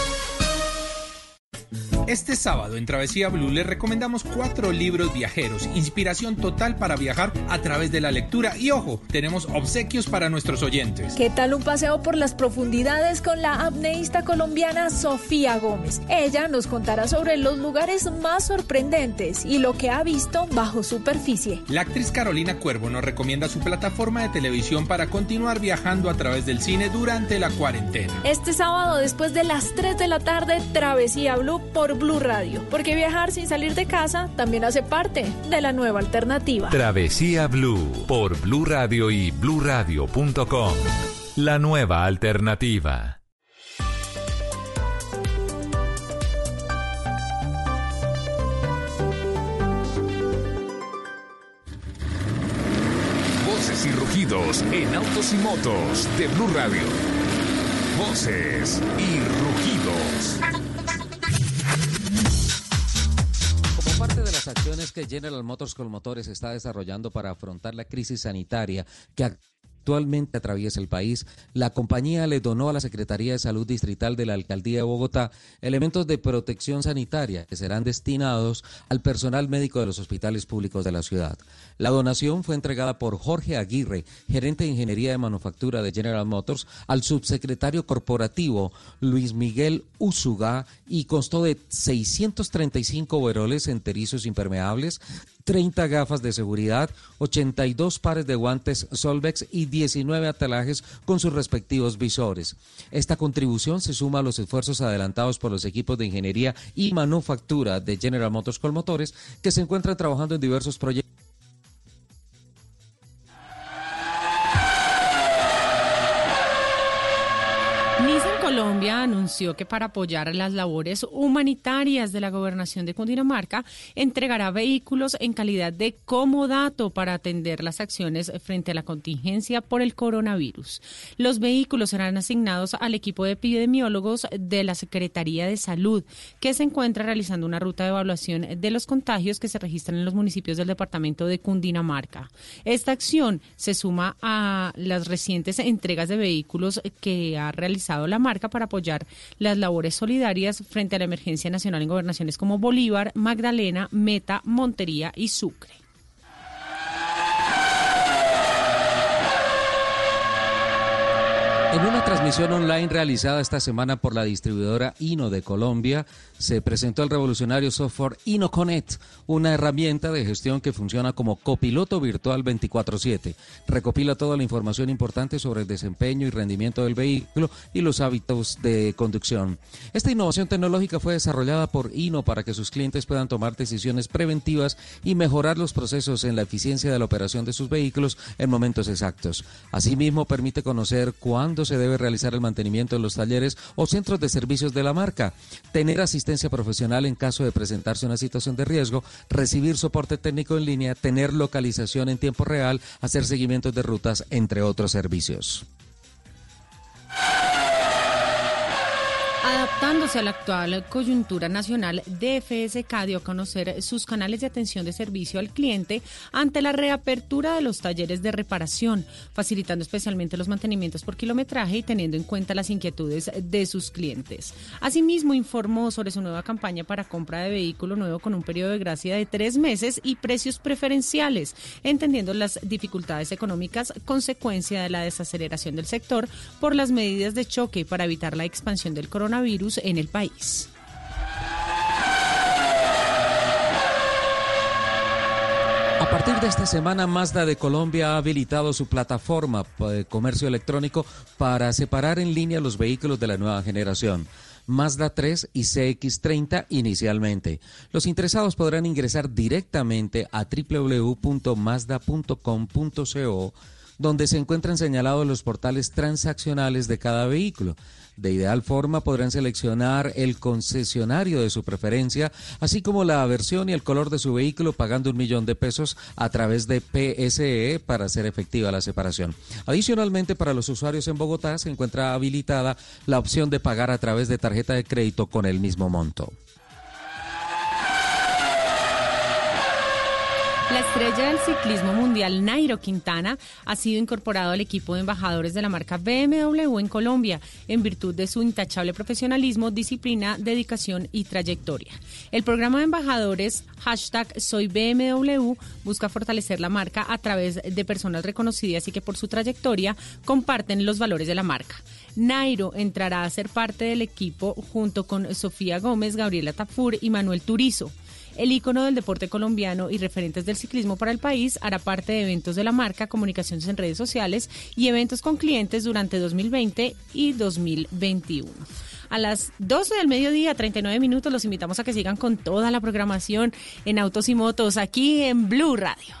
[SPEAKER 32] Este sábado en Travesía Blue les recomendamos cuatro libros viajeros, inspiración total para viajar a través de la lectura y ojo, tenemos obsequios para nuestros oyentes.
[SPEAKER 33] ¿Qué tal un paseo por las profundidades con la apneísta colombiana Sofía Gómez? Ella nos contará sobre los lugares más sorprendentes y lo que ha visto bajo superficie.
[SPEAKER 32] La actriz Carolina Cuervo nos recomienda su plataforma de televisión para continuar viajando a través del cine durante la cuarentena.
[SPEAKER 33] Este sábado después de las 3 de la tarde, Travesía Blue por Blue Radio, porque viajar sin salir de casa también hace parte de la nueva alternativa.
[SPEAKER 2] Travesía Blue por Blue Radio y bluradio.com. La nueva alternativa.
[SPEAKER 34] Voces y rugidos en autos y motos de Blue Radio. Voces y rugidos.
[SPEAKER 3] Las acciones que General Motors con Motores está desarrollando para afrontar la crisis sanitaria que actualmente atraviesa el país, la compañía le donó a la Secretaría de Salud Distrital de la Alcaldía de Bogotá elementos de protección sanitaria que serán destinados al personal médico de los hospitales públicos de la ciudad. La donación fue entregada por Jorge Aguirre, gerente de Ingeniería de Manufactura de General Motors, al subsecretario corporativo Luis Miguel Usuga y constó de 635 overoles enterizos impermeables, 30 gafas de seguridad, 82 pares de guantes Solvex y 19 atelajes con sus respectivos visores. Esta contribución se suma a los esfuerzos adelantados por los equipos de ingeniería y manufactura de General Motors Colmotores que se encuentran trabajando en diversos proyectos.
[SPEAKER 4] Colombia anunció que para apoyar las labores humanitarias de la gobernación de Cundinamarca entregará vehículos en calidad de comodato para atender las acciones frente a la contingencia por el coronavirus. Los vehículos serán asignados al equipo de epidemiólogos de la Secretaría de Salud, que se encuentra realizando una ruta de evaluación de los contagios que se registran en los municipios del departamento de Cundinamarca. Esta acción se suma a las recientes entregas de vehículos que ha realizado la marca para apoyar las labores solidarias frente a la emergencia nacional en gobernaciones como Bolívar, Magdalena, Meta, Montería y Sucre.
[SPEAKER 3] En una transmisión online realizada esta semana por la distribuidora Ino de Colombia, se presentó el revolucionario software InoConnect, una herramienta de gestión que funciona como copiloto virtual 24/7. Recopila toda la información importante sobre el desempeño y rendimiento del vehículo y los hábitos de conducción. Esta innovación tecnológica fue desarrollada por Ino para que sus clientes puedan tomar decisiones preventivas y mejorar los procesos en la eficiencia de la operación de sus vehículos en momentos exactos. Asimismo, permite conocer cuándo se debe realizar el mantenimiento en los talleres o centros de servicios de la marca, tener asistencia profesional en caso de presentarse una situación de riesgo, recibir soporte técnico en línea, tener localización en tiempo real, hacer seguimientos de rutas, entre otros servicios.
[SPEAKER 4] Adaptándose a la actual coyuntura nacional, DFSK dio a conocer sus canales de atención de servicio al cliente ante la reapertura de los talleres de reparación, facilitando especialmente los mantenimientos por kilometraje y teniendo en cuenta las inquietudes de sus clientes. Asimismo, informó sobre su nueva campaña para compra de vehículo nuevo con un periodo de gracia de tres meses y precios preferenciales, entendiendo las dificultades económicas consecuencia de la desaceleración del sector por las medidas de choque para evitar la expansión del coronavirus en el país.
[SPEAKER 3] A partir de esta semana, Mazda de Colombia ha habilitado su plataforma de comercio electrónico para separar en línea los vehículos de la nueva generación. Mazda 3 y CX30 inicialmente. Los interesados podrán ingresar directamente a www.mazda.com.co donde se encuentran señalados los portales transaccionales de cada vehículo. De ideal forma podrán seleccionar el concesionario de su preferencia, así como la versión y el color de su vehículo pagando un millón de pesos a través de PSE para hacer efectiva la separación. Adicionalmente, para los usuarios en Bogotá se encuentra habilitada la opción de pagar a través de tarjeta de crédito con el mismo monto.
[SPEAKER 4] La estrella del ciclismo mundial Nairo Quintana ha sido incorporado al equipo de embajadores de la marca BMW en Colombia en virtud de su intachable profesionalismo, disciplina, dedicación y trayectoria. El programa de embajadores hashtag Soy BMW busca fortalecer la marca a través de personas reconocidas y que por su trayectoria comparten los valores de la marca. Nairo entrará a ser parte del equipo junto con Sofía Gómez, Gabriela Tafur y Manuel Turizo. El ícono del deporte colombiano y referentes del ciclismo para el país hará parte de eventos de la marca, comunicaciones en redes sociales y eventos con clientes durante 2020 y 2021. A las 12 del mediodía, 39 minutos, los invitamos a que sigan con toda la programación en Autos y Motos aquí en Blue Radio.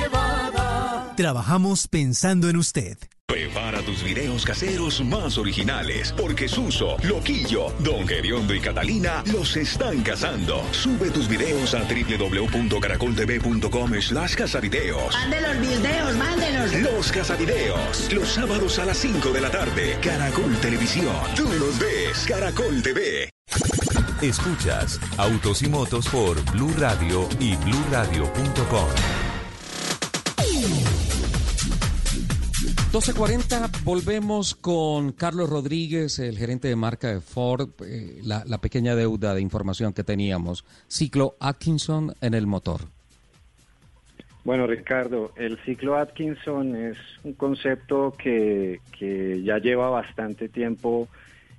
[SPEAKER 12] Trabajamos pensando en usted.
[SPEAKER 11] Prepara tus videos caseros más originales, porque Suso, Loquillo, Don Gediondo y Catalina los están cazando. Sube tus videos a www.caracoltv.com slash casavideos.
[SPEAKER 35] Mande los videos, mándelos.
[SPEAKER 11] Los casavideos, los sábados a las 5 de la tarde. Caracol Televisión. Tú los ves, Caracol TV.
[SPEAKER 2] Escuchas Autos y Motos por Blue Radio y bluradio.com.
[SPEAKER 3] 12.40, volvemos con Carlos Rodríguez, el gerente de marca de Ford, eh, la, la pequeña deuda de información que teníamos. Ciclo Atkinson en el motor.
[SPEAKER 29] Bueno, Ricardo, el ciclo Atkinson es un concepto que, que ya lleva bastante tiempo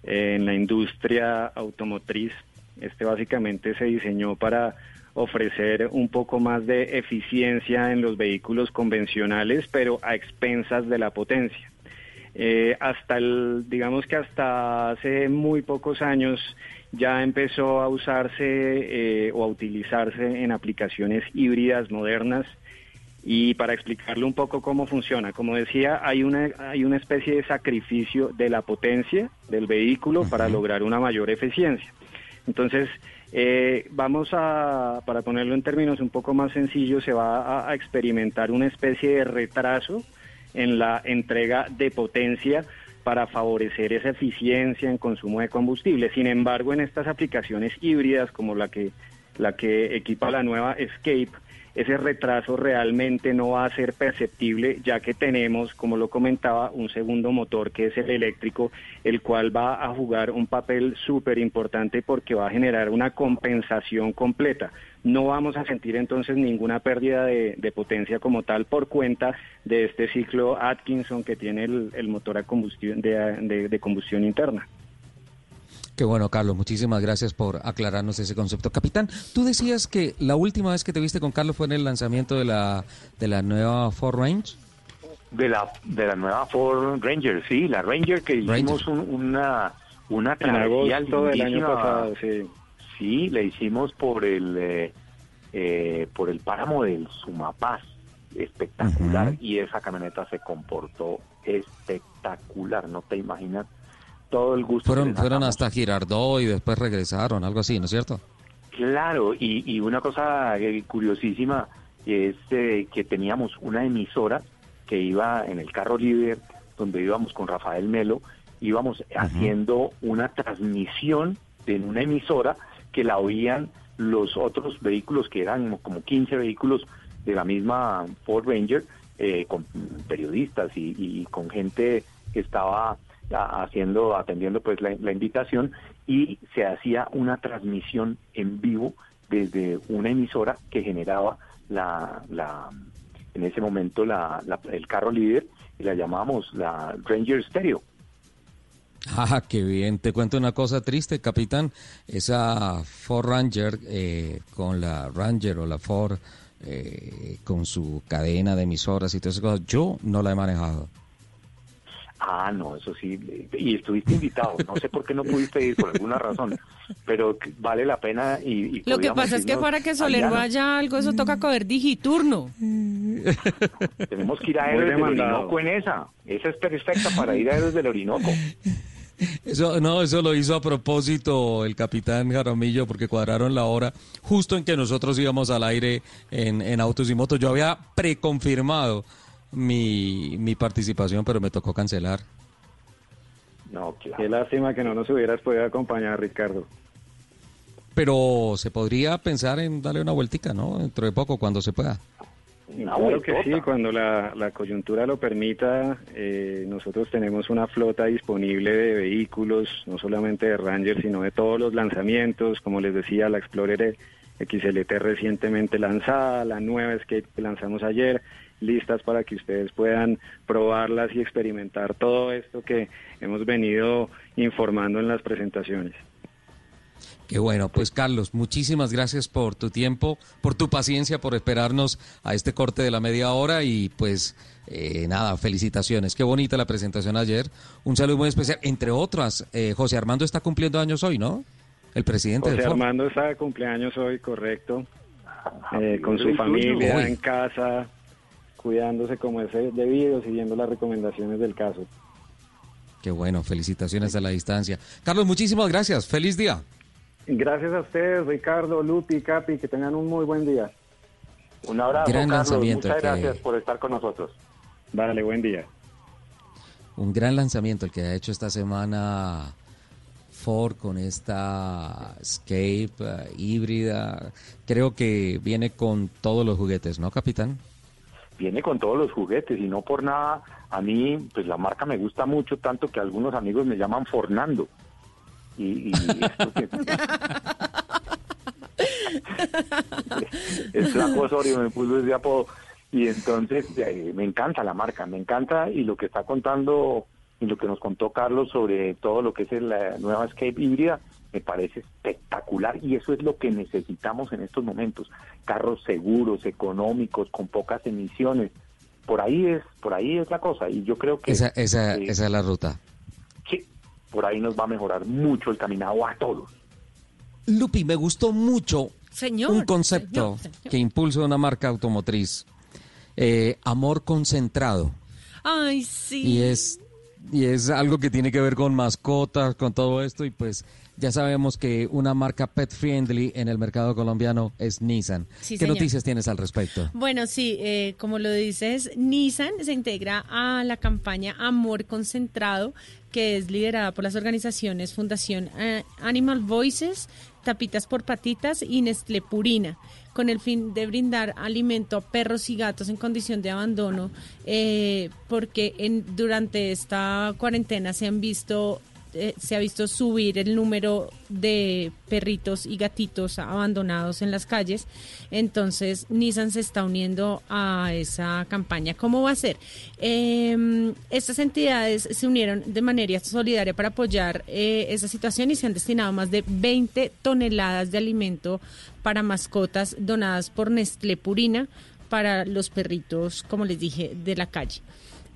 [SPEAKER 29] en la industria automotriz. Este básicamente se diseñó para ofrecer un poco más de eficiencia en los vehículos convencionales, pero a expensas de la potencia. Eh, hasta el, digamos que hasta hace muy pocos años ya empezó a usarse eh, o a utilizarse en aplicaciones híbridas modernas. Y para explicarle un poco cómo funciona, como decía, hay una, hay una especie de sacrificio de la potencia del vehículo para lograr una mayor eficiencia. Entonces, eh, vamos a, para ponerlo en términos un poco más sencillos, se va a, a experimentar una especie de retraso en la entrega de potencia para favorecer esa eficiencia en consumo de combustible. Sin embargo, en estas aplicaciones híbridas como la que la que equipa la nueva Escape, ese retraso realmente no va a ser perceptible ya que tenemos, como lo comentaba, un segundo motor que es el eléctrico, el cual va a jugar un papel súper importante porque va a generar una compensación completa. No vamos a sentir entonces ninguna pérdida de, potencia como tal por cuenta de este ciclo Atkinson que tiene el, motor a combustión, de combustión interna.
[SPEAKER 3] Qué bueno, Carlos, muchísimas gracias por aclararnos ese concepto. Capitán, tú decías que la última vez que te viste con Carlos fue en el lanzamiento de la, de la nueva Ford Range.
[SPEAKER 5] de la de la nueva Ford Ranger, sí, la Ranger que hicimos un- una una
[SPEAKER 29] En
[SPEAKER 5] travesía
[SPEAKER 29] agosto del año
[SPEAKER 5] lindísima.
[SPEAKER 29] pasado, sí.
[SPEAKER 5] Sí, le hicimos por el eh, eh, por el páramo del Sumapaz, espectacular y esa camioneta se comportó espectacular, no te imaginas todo el gusto.
[SPEAKER 3] Fueron, fueron hasta Girardot y después regresaron, algo así, ¿no es cierto?
[SPEAKER 5] Claro, y, y una cosa eh, curiosísima es eh, que teníamos una emisora que iba en el carro líder, donde íbamos con Rafael Melo, íbamos haciendo una transmisión en una emisora que la oían los otros vehículos, que eran como 15 vehículos de la misma Ford Ranger, eh, con periodistas y, y con gente que estaba haciendo, atendiendo pues la, invitación y se hacía una transmisión en vivo desde una emisora que generaba la, la en ese momento la, la- el carro líder y la llamábamos la Ranger Stereo.
[SPEAKER 3] Ah, qué bien. Te cuento una cosa triste, capitán. Esa Ford Ranger eh, con la Ranger o la Ford eh, con su cadena de emisoras y todas esas cosas, yo no la he manejado.
[SPEAKER 5] Ah, no, eso sí. Y estuviste invitado. No sé por qué no pudiste ir, por alguna razón. Pero vale la pena. Y, y
[SPEAKER 4] Lo que pasa es que para que Soler vaya algo, eso toca coger digiturno.
[SPEAKER 5] Tenemos que ir a Héroes del. Orinoco en esa. Esa es perfecta para ir a Héroes del Orinoco.
[SPEAKER 3] Eso, no, eso lo hizo a propósito el capitán Jaramillo porque cuadraron la hora justo en que nosotros íbamos al aire en, en Autos y Motos. Yo había preconfirmado mi, mi participación, pero me tocó cancelar.
[SPEAKER 5] No, claro.
[SPEAKER 29] Qué lástima que no nos hubieras podido acompañar, Ricardo.
[SPEAKER 3] Pero se podría pensar en darle una vueltica, ¿no? Dentro de poco, cuando se pueda.
[SPEAKER 29] Claro que sí, cuando la, la coyuntura lo permita, eh, nosotros tenemos una flota disponible de vehículos, no solamente de Ranger, sino de todos los lanzamientos, como les decía, la Explorer XLT recientemente lanzada, la nueva Escape que lanzamos ayer, listas para que ustedes puedan probarlas y experimentar todo esto que hemos venido informando en las presentaciones.
[SPEAKER 3] Qué bueno, pues Carlos, muchísimas gracias por tu tiempo, por tu paciencia, por esperarnos a este corte de la media hora y pues eh, nada, felicitaciones. Qué bonita la presentación ayer. Un saludo muy especial. Entre otras, eh, José Armando está cumpliendo años hoy, ¿no? El presidente
[SPEAKER 29] José. Armando está de cumpleaños hoy, correcto, eh, con su familia, en casa, cuidándose como es debido, siguiendo las recomendaciones del caso.
[SPEAKER 3] Qué bueno, felicitaciones a la distancia. Carlos, muchísimas gracias. Feliz día.
[SPEAKER 29] Gracias a ustedes, Ricardo, Lupi, Capi, que tengan un muy buen día.
[SPEAKER 5] Un abrazo,
[SPEAKER 3] Gran
[SPEAKER 5] Carlos.
[SPEAKER 3] lanzamiento
[SPEAKER 5] Muchas
[SPEAKER 3] que-
[SPEAKER 5] gracias por estar con nosotros.
[SPEAKER 29] Dale, buen día.
[SPEAKER 3] Un gran lanzamiento el que ha hecho esta semana Ford con esta Escape eh, híbrida. Creo que viene con todos los juguetes, ¿no, capitán?
[SPEAKER 5] Viene con todos los juguetes y no por nada, a mí, pues la marca me gusta mucho, tanto que algunos amigos me llaman Fornando. Y, y esto que- el flaco Osorio me puso ese apodo. Y entonces eh, me encanta la marca, me encanta y lo que está contando y lo que nos contó Carlos sobre todo lo que es la nueva Escape híbrida me parece espectacular y eso es lo que necesitamos en estos momentos. Carros seguros, económicos, con pocas emisiones. Por ahí es, por ahí es la cosa y yo creo que
[SPEAKER 3] Esa, esa,
[SPEAKER 5] eh,
[SPEAKER 3] esa es la ruta.
[SPEAKER 5] sí, por ahí nos va a mejorar mucho el caminado a todos.
[SPEAKER 3] Lupi, me gustó mucho
[SPEAKER 4] Señor,
[SPEAKER 3] un concepto
[SPEAKER 4] señor, señor.
[SPEAKER 3] que impulsa una marca automotriz. Eh, amor concentrado.
[SPEAKER 4] Ay, sí.
[SPEAKER 3] Y es, y es algo que tiene que ver con mascotas, con todo esto, y pues ya sabemos que una marca pet friendly en el mercado colombiano es Nissan.
[SPEAKER 4] Sí,
[SPEAKER 3] ¿Qué
[SPEAKER 4] señor.
[SPEAKER 3] noticias tienes al respecto?
[SPEAKER 4] Bueno, sí, eh, como lo dices, Nissan se integra a la campaña Amor Concentrado, que es liderada por las organizaciones Fundación eh, Animal Voices, Tapitas por Patitas y Nestlé Purina, con el fin de brindar alimento a perros y gatos en condición de abandono, eh, porque en, durante esta cuarentena se han visto eh, se ha visto subir el número de perritos y gatitos abandonados en las calles. Entonces, Nissan se está uniendo a esa campaña. ¿Cómo va a ser? Eh, estas entidades se unieron de manera solidaria para apoyar eh, esa situación y se han destinado más de 20 toneladas de alimento para mascotas donadas por Nestlé Purina para los perritos, como les dije, de la calle.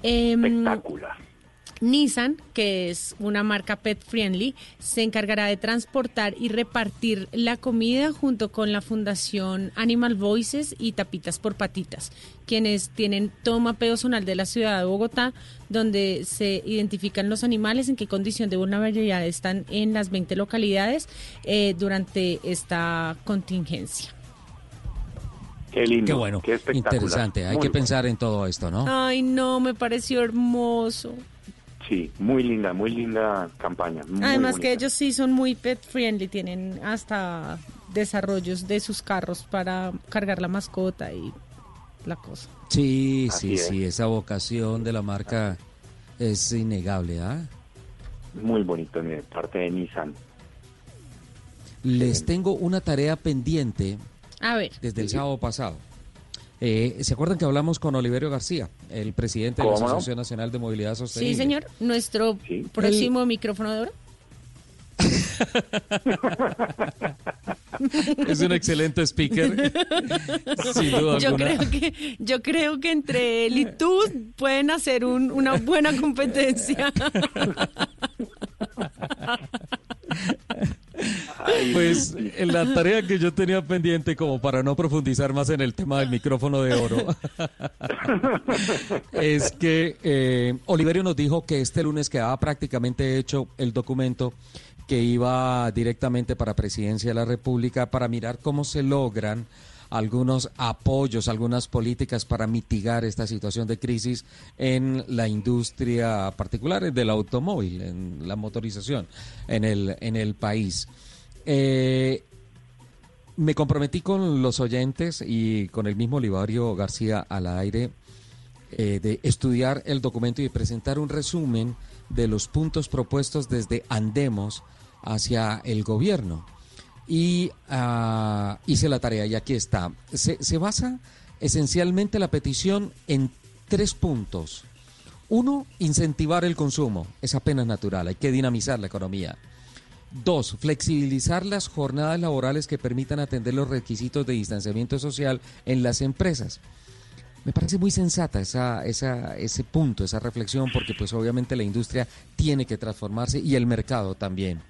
[SPEAKER 5] Espectacular.
[SPEAKER 4] Nissan, que es una marca pet friendly, se encargará de transportar y repartir la comida junto con la Fundación Animal Voices y Tapitas por Patitas, quienes tienen todo mapeo zonal de la ciudad de Bogotá, donde se identifican los animales, en qué condición de vulnerabilidad están en las 20 localidades eh, durante esta contingencia.
[SPEAKER 5] Qué lindo,
[SPEAKER 3] Qué bueno,
[SPEAKER 5] qué espectacular.
[SPEAKER 3] interesante. Hay
[SPEAKER 5] Muy
[SPEAKER 3] que
[SPEAKER 5] bueno.
[SPEAKER 3] pensar en todo esto, ¿no?
[SPEAKER 4] Ay, no, me pareció hermoso.
[SPEAKER 5] Sí, muy linda, muy linda campaña. muy
[SPEAKER 4] Además
[SPEAKER 5] bonita.
[SPEAKER 4] que ellos sí son muy pet friendly, tienen hasta desarrollos de sus carros para cargar la mascota y la cosa.
[SPEAKER 3] Sí,
[SPEAKER 5] Así
[SPEAKER 3] sí,
[SPEAKER 5] es.
[SPEAKER 3] sí, esa vocación de la marca es innegable, ¿ah?
[SPEAKER 5] Muy bonito de parte de Nissan.
[SPEAKER 3] Les tengo una tarea pendiente
[SPEAKER 4] A ver.
[SPEAKER 3] desde el sábado pasado. Eh, ¿Se acuerdan que hablamos con Oliverio García, el presidente de la. Asociación Nacional de Movilidad Sostenible?
[SPEAKER 4] Sí, señor. Nuestro próximo micrófono de oro.
[SPEAKER 3] es un excelente speaker. Sin duda
[SPEAKER 4] yo
[SPEAKER 3] alguna.
[SPEAKER 4] creo que yo creo que entre él y tú pueden hacer un- una buena competencia.
[SPEAKER 3] Pues en la tarea que yo tenía pendiente, como para no profundizar más en el tema del micrófono de oro, es que eh, Oliverio nos dijo que este lunes quedaba prácticamente hecho el documento que iba directamente para Presidencia de la República para mirar cómo se logran algunos apoyos, algunas políticas para mitigar esta situación de crisis en la industria particular del automóvil, en la motorización en el, en el país. Eh, me comprometí con los oyentes y con el mismo Olivario García al aire eh, de estudiar el documento y presentar un resumen de los puntos propuestos desde Andemos hacia el gobierno. Y ah, hice la tarea y aquí está. Se, se basa esencialmente la petición en tres puntos. Uno, incentivar el consumo. Es apenas natural, hay que dinamizar la economía. Dos, flexibilizar las jornadas laborales que permitan atender los requisitos de distanciamiento social en las empresas. Me parece muy sensata esa, esa, ese punto, esa reflexión, porque pues obviamente la industria tiene que transformarse y el mercado también.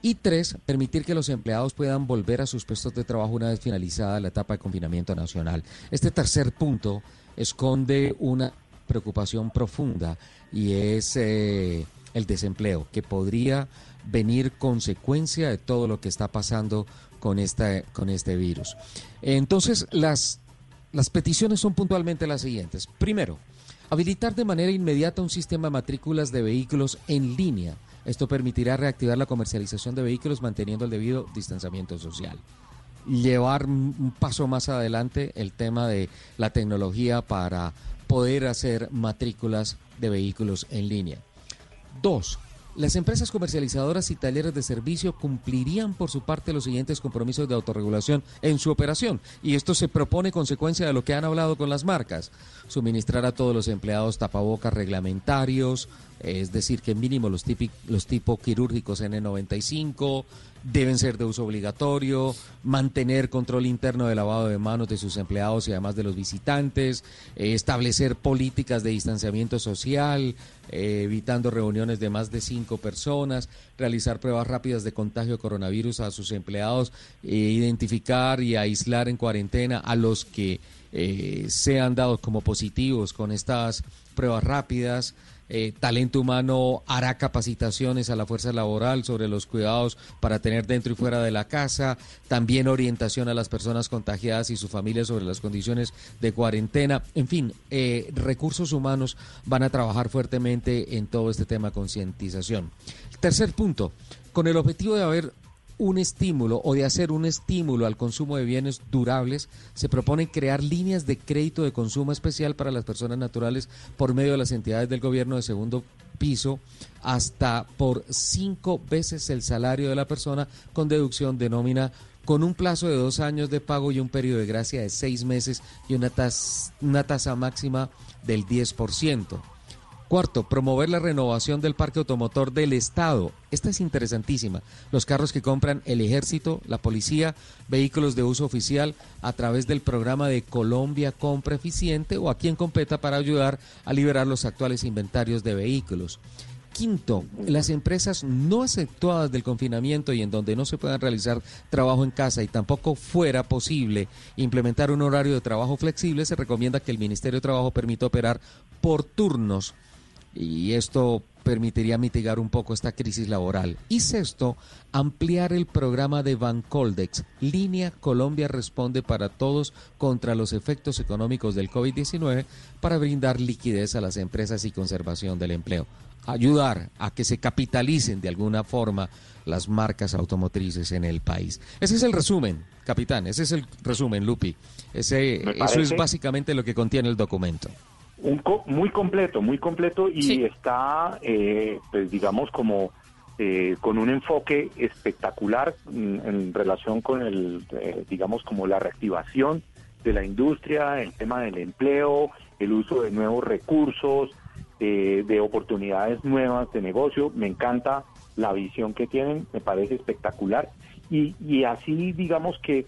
[SPEAKER 3] Y tres, permitir que los empleados puedan volver a sus puestos de trabajo una vez finalizada la etapa de confinamiento nacional. Este tercer punto esconde una preocupación profunda y es eh, el desempleo, que podría venir consecuencia de todo lo que está pasando con, esta, con este virus. Entonces, las, las peticiones son puntualmente las siguientes. Primero, habilitar de manera inmediata un sistema de matrículas de vehículos en línea. Esto permitirá reactivar la comercialización de vehículos manteniendo el debido distanciamiento social. Llevar un paso más adelante el tema de la tecnología para poder hacer matrículas de vehículos en línea. Dos, las empresas comercializadoras y talleres de servicio cumplirían por su parte los siguientes compromisos de autorregulación en su operación. Y esto se propone consecuencia de lo que han hablado con las marcas. Suministrar a todos los empleados tapabocas reglamentarios, es decir, que mínimo los, típic- los tipo quirúrgicos N95 deben ser de uso obligatorio, mantener control interno de lavado de manos de sus empleados y además de los visitantes, eh, establecer políticas de distanciamiento social, eh, evitando reuniones de más de cinco personas, realizar pruebas rápidas de contagio de coronavirus a sus empleados, eh, identificar y aislar en cuarentena a los que sean dados como positivos con estas pruebas rápidas. Eh, talento humano hará capacitaciones a la fuerza laboral sobre los cuidados para tener dentro y fuera de la casa, también orientación a las personas contagiadas y sus familias sobre las condiciones de cuarentena. En fin, eh, recursos humanos van a trabajar fuertemente en todo este tema concientización. Tercer punto, con el objetivo de haber un estímulo o de hacer un estímulo al consumo de bienes durables, se propone crear líneas de crédito de consumo especial para las personas naturales por medio de las entidades del gobierno de segundo piso hasta por cinco veces el salario de la persona con deducción de nómina con un plazo de dos años de pago y un periodo de gracia de seis meses y una, tas- una tasa máxima del 10%. Cuarto, promover la renovación del parque automotor del Estado. Esta es interesantísima. Los carros que compran el ejército, la policía, vehículos de uso oficial a través del programa de Colombia Compra Eficiente o a quien competa para ayudar a liberar los actuales inventarios de vehículos. Quinto, las empresas no exceptuadas del confinamiento y en donde no se puedan realizar trabajo en casa y tampoco fuera posible implementar un horario de trabajo flexible, se recomienda que el Ministerio de Trabajo permita operar por turnos y esto permitiría mitigar un poco esta crisis laboral. Y sexto, ampliar el programa de Bancoldex. Línea Colombia responde para todos contra los efectos económicos del COVID-19 para brindar liquidez a las empresas y conservación del empleo. Ayudar a que se capitalicen de alguna forma las marcas automotrices en el país. Ese es el resumen, capitán. Ese es el resumen, Lupi. Ese, eso es básicamente lo que contiene el documento.
[SPEAKER 5] Un co- muy completo, muy completo y está, eh, pues digamos, como eh, con un enfoque espectacular en relación con el, eh, digamos, como la reactivación de la industria, el tema del empleo, el uso de nuevos recursos, eh, de oportunidades nuevas de negocio. Me encanta la visión que tienen, me parece espectacular y, y así digamos que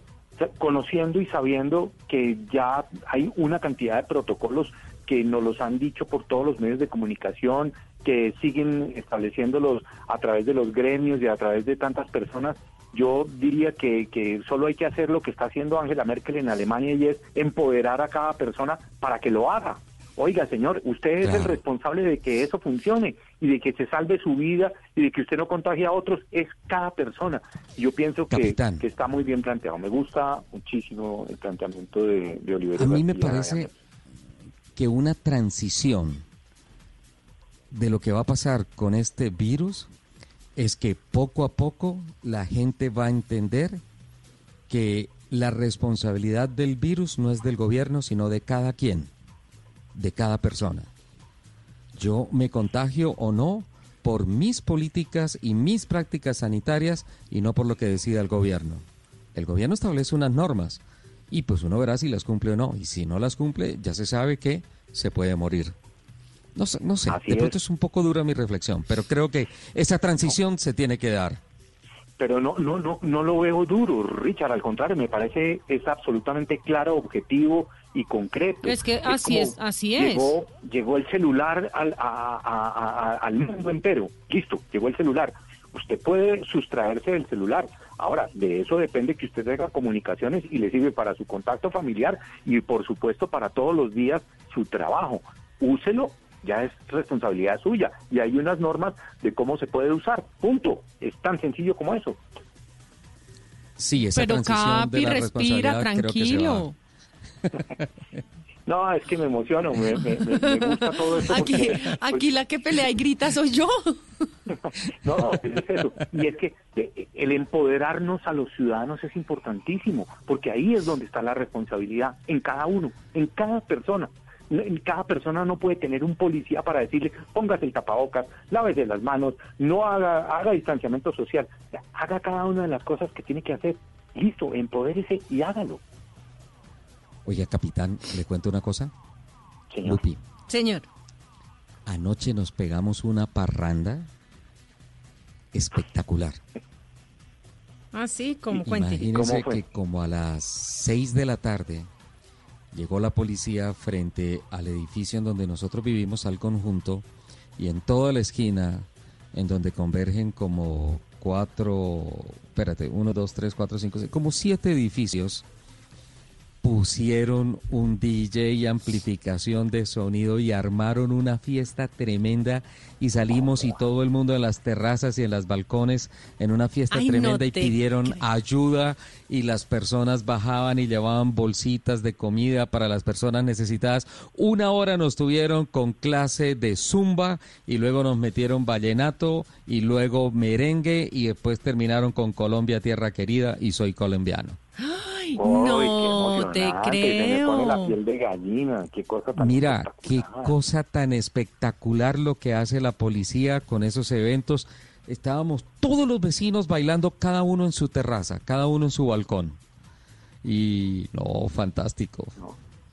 [SPEAKER 5] conociendo y sabiendo que ya hay una cantidad de protocolos que nos los han dicho por todos los medios de comunicación, que siguen estableciéndolos a través de los gremios y a través de tantas personas, yo diría que, que solo hay que hacer lo que está haciendo Angela Merkel en Alemania y es empoderar a cada persona para que lo haga. Oiga, señor, usted es el responsable de que eso funcione y de que se salve su vida y de que usted no contagie a otros, es cada persona. Yo pienso que, que está muy bien planteado. Me gusta muchísimo el planteamiento de, de Oliver.
[SPEAKER 3] A mí me parece que una transición de lo que va a pasar con este virus es que poco a poco la gente va a entender que la responsabilidad del virus no es del gobierno, sino de cada quien de cada persona. Yo me contagio o no por mis políticas y mis prácticas sanitarias y no por lo que decida el gobierno. El gobierno establece unas normas y pues uno verá si las cumple o no. Y si no las cumple, ya se sabe que se puede morir. No sé, no sé. de pronto es. un poco dura mi reflexión, pero creo que esa transición se tiene que dar
[SPEAKER 5] pero no, no, no, no lo veo duro, Richard, al contrario, me parece es absolutamente claro, objetivo y concreto.
[SPEAKER 4] Es que así es, así es.
[SPEAKER 5] Llegó, llegó el celular al, al mundo entero, listo, llegó el celular. Usted puede sustraerse del celular. Ahora, de eso depende que usted tenga comunicaciones y le sirve para su contacto familiar y por supuesto para todos los días su trabajo. Úselo ya es responsabilidad suya y hay unas normas de cómo se puede usar. Punto. Es tan sencillo como eso.
[SPEAKER 3] Sí, esa
[SPEAKER 4] Pero Capi, respira, tranquilo.
[SPEAKER 5] No, es que me emociono, me, gusta todo esto.
[SPEAKER 4] Aquí, pues, aquí la que pelea y grita soy yo.
[SPEAKER 5] No, es eso. Y es que eh, el empoderarnos a los ciudadanos es importantísimo, porque ahí es donde está la responsabilidad en cada uno, en cada persona cada persona no puede tener un policía para decirle, póngase el tapabocas, lávese las manos, no haga, haga distanciamiento social, haga cada una de las cosas que tiene que hacer. Listo, empodérese y hágalo.
[SPEAKER 3] Oye, capitán, ¿le cuento una cosa?
[SPEAKER 5] Señor.
[SPEAKER 4] Señor.
[SPEAKER 3] Anoche nos pegamos una parranda espectacular.
[SPEAKER 4] Ah, sí, como cuente.
[SPEAKER 3] Imagínese que como a las seis de la tarde llegó la policía frente al edificio en donde nosotros vivimos, al conjunto, y en toda la esquina, en donde convergen como cuatro, espérate, uno, dos, tres, cuatro, cinco, seis, como siete edificios, pusieron un DJ y amplificación de sonido y armaron una fiesta tremenda y salimos y todo el mundo en las terrazas y en las balcones en una fiesta tremenda y pidieron ayuda y las personas bajaban y llevaban bolsitas de comida para las personas necesitadas. Una hora nos tuvieron con clase de zumba y luego nos metieron vallenato y luego merengue y después terminaron con Colombia Tierra Querida y soy colombiano
[SPEAKER 4] no te creo.
[SPEAKER 5] la piel de gallina. Qué cosa tan
[SPEAKER 3] Mira, qué cosa tan espectacular lo que hace la policía con esos eventos. Estábamos todos los vecinos bailando, cada uno en su terraza, cada uno en su balcón. Y no, fantástico.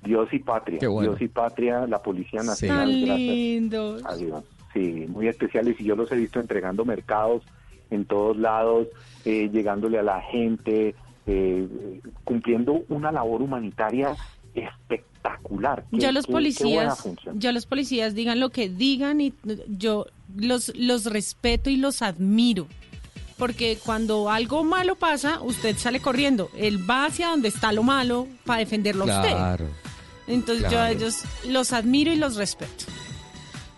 [SPEAKER 5] Dios y patria. Dios y patria, la Policía Nacional.
[SPEAKER 4] Sí. lindos.
[SPEAKER 5] Sí, muy especiales. Y yo los he visto entregando mercados en todos lados, eh, llegándole a la gente, eh, cumpliendo una labor humanitaria espectacular.
[SPEAKER 4] ya los policías, ya los policías digan lo que digan y yo los los respeto y los admiro. Porque cuando algo malo pasa, usted sale corriendo. Él va hacia donde está lo malo para defenderlo a usted. Entonces yo a ellos los admiro y los respeto.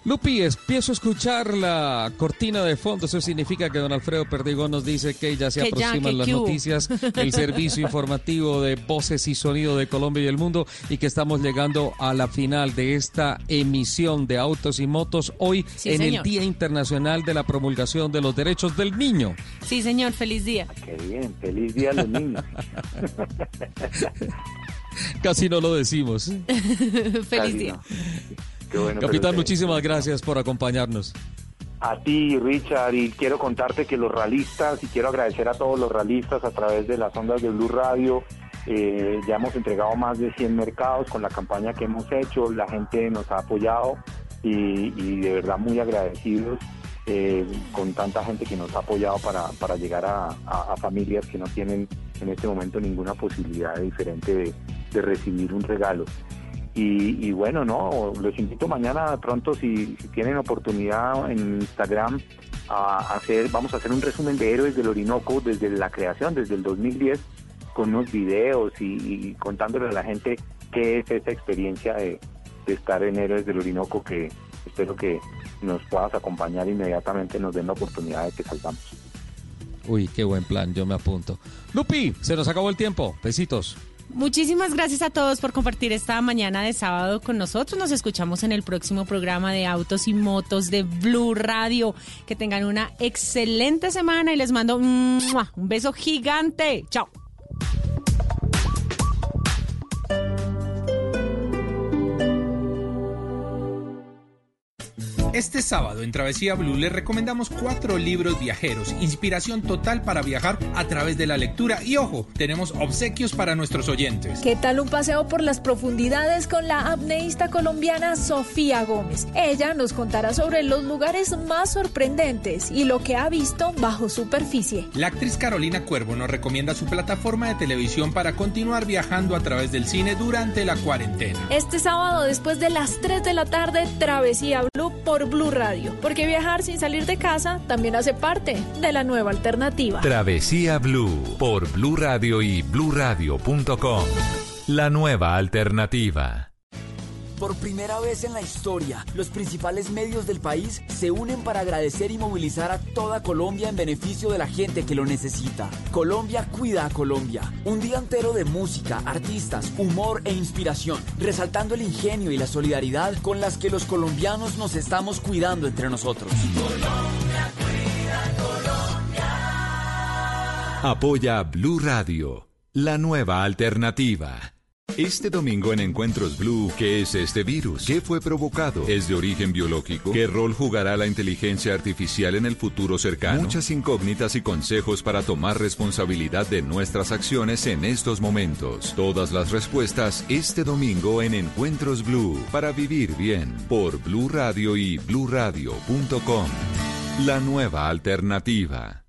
[SPEAKER 3] Lupi, empiezo a escuchar la cortina de fondo. Eso significa que don Alfredo Perdigón nos dice que ya se aproximan las noticias, el servicio informativo de voces y sonido de Colombia y el mundo y que estamos llegando a la final de esta emisión de Autos y Motos hoy en el Día Internacional de la Promulgación de los Derechos del Niño.
[SPEAKER 4] Sí, señor, feliz día.
[SPEAKER 5] Qué bien, feliz día a los niños.
[SPEAKER 3] Casi no lo decimos.
[SPEAKER 4] feliz día.
[SPEAKER 3] Capitán, muchísimas gracias por acompañarnos.
[SPEAKER 5] A ti, Richard, y quiero contarte que los realistas, y quiero agradecer a todos los realistas a través de las ondas de Blue Radio, eh, ya hemos entregado más de 100 mercados con la campaña que hemos hecho, la gente nos ha apoyado y, de verdad muy agradecidos eh, con tanta gente que nos ha apoyado para, para llegar a, a- a familias que no tienen en este momento ninguna posibilidad diferente de, de recibir un regalo. Y, bueno, no, los invito mañana pronto si, si tienen oportunidad en Instagram a hacer, vamos a hacer un resumen de Héroes del Orinoco desde la creación, desde el 2010, con unos videos y, y contándole a la gente qué es esa experiencia de, de estar en Héroes del Orinoco que espero que nos puedas acompañar inmediatamente, nos den la oportunidad de que salgamos.
[SPEAKER 3] Uy, qué buen plan, yo me apunto. Lupi, se nos acabó el tiempo. Besitos.
[SPEAKER 4] Muchísimas gracias a todos por compartir esta mañana de sábado con nosotros. Nos escuchamos en el próximo programa de Autos y Motos de Blue Radio. Que tengan una excelente semana y les mando un beso gigante. Chao.
[SPEAKER 32] Este sábado en Travesía Blue les recomendamos cuatro libros viajeros, inspiración total para viajar a través de la lectura y ojo, tenemos obsequios para nuestros oyentes.
[SPEAKER 33] ¿Qué tal un paseo por las profundidades con la apneísta colombiana Sofía Gómez? Ella nos contará sobre los lugares más sorprendentes y lo que ha visto bajo superficie.
[SPEAKER 32] La actriz Carolina Cuervo nos recomienda su plataforma de televisión para continuar viajando a través del cine durante la cuarentena.
[SPEAKER 33] Este sábado, después de las 3 de la tarde, Travesía Blue por Blue Radio. Porque viajar sin salir de casa también hace parte de la nueva alternativa.
[SPEAKER 2] Travesía Blue por Blue Radio y bluradio.com. La nueva alternativa.
[SPEAKER 36] Por primera vez en la historia, los principales medios del país se unen para agradecer y movilizar a toda Colombia en beneficio de la gente que lo necesita. Colombia cuida a Colombia. Un día entero de música, artistas, humor e inspiración, resaltando el ingenio y la solidaridad con las que los colombianos nos estamos cuidando entre nosotros.
[SPEAKER 2] Apoya Blue Radio, la nueva alternativa. Este domingo en Encuentros Blue, ¿qué es este virus? ¿Qué fue provocado? ¿Es de origen biológico? ¿Qué rol jugará la inteligencia artificial en el futuro cercano? Muchas incógnitas y consejos para tomar responsabilidad de nuestras acciones en estos momentos. Todas las respuestas este domingo en Encuentros Blue para vivir bien por Blue Radio y bluradio.com. La nueva alternativa.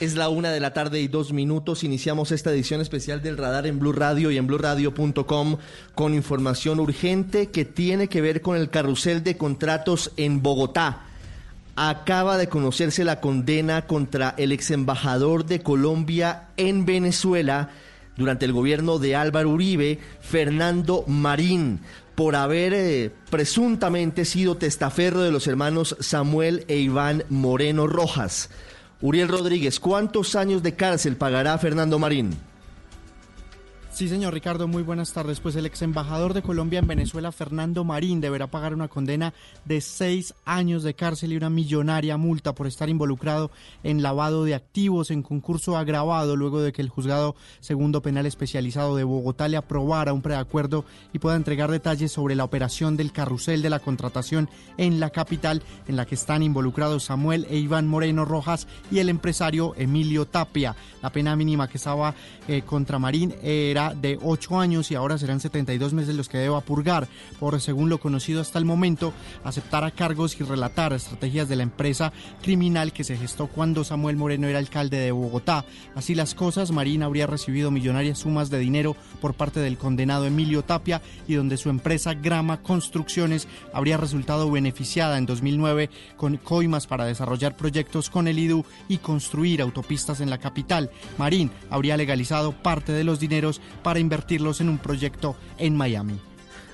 [SPEAKER 37] Es la una de la tarde y dos minutos. Iniciamos esta edición especial del Radar en Blue Radio y en BlueRadio.com con información urgente que tiene que ver con el carrusel de contratos en Bogotá. Acaba de conocerse la condena contra el ex embajador de Colombia en Venezuela durante el gobierno de Álvaro Uribe, Fernando Marín, por haber eh, presuntamente sido testaferro de los hermanos Samuel e Iván Moreno Rojas. Uriel Rodríguez, ¿cuántos años de cárcel pagará Fernando Marín?
[SPEAKER 18] Sí, señor Ricardo, muy buenas tardes. Pues el ex embajador de Colombia en Venezuela, Fernando Marín, deberá pagar una condena de seis años de cárcel y una millonaria multa por estar involucrado en lavado de activos en concurso agravado luego de que el juzgado segundo penal especializado de Bogotá le aprobara un preacuerdo y pueda entregar detalles sobre la operación del carrusel de la contratación en la capital en la que están involucrados Samuel e Iván Moreno Rojas y el empresario Emilio Tapia. La pena mínima que estaba eh, contra Marín era de 8 años y ahora serán 72 meses los que deba purgar por, según lo conocido hasta el momento, aceptar a cargos y relatar estrategias de la empresa criminal que se gestó cuando Samuel Moreno era alcalde de Bogotá. Así las cosas, Marín habría recibido millonarias sumas de dinero por parte del condenado Emilio Tapia y donde su empresa Grama Construcciones habría resultado beneficiada en 2009 con coimas para desarrollar proyectos con el IDU y construir autopistas en la capital. Marín habría legalizado parte de los dineros para invertirlos en un proyecto en Miami.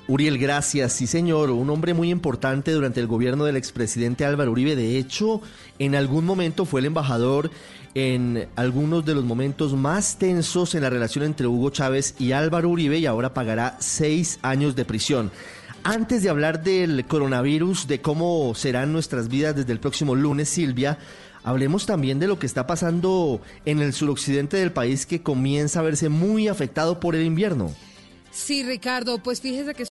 [SPEAKER 37] Uriel, gracias. Sí, señor, un hombre muy importante durante el gobierno del expresidente Álvaro Uribe. De hecho, en algún momento fue el embajador en algunos de los momentos más tensos en la relación entre Hugo Chávez y Álvaro Uribe y ahora pagará seis años de prisión. Antes de hablar del coronavirus, de cómo serán nuestras vidas desde el próximo lunes, Silvia, hablemos también de lo que está pasando en el suroccidente del país que comienza a verse muy afectado por el invierno.
[SPEAKER 17] Sí, Ricardo, pues fíjese que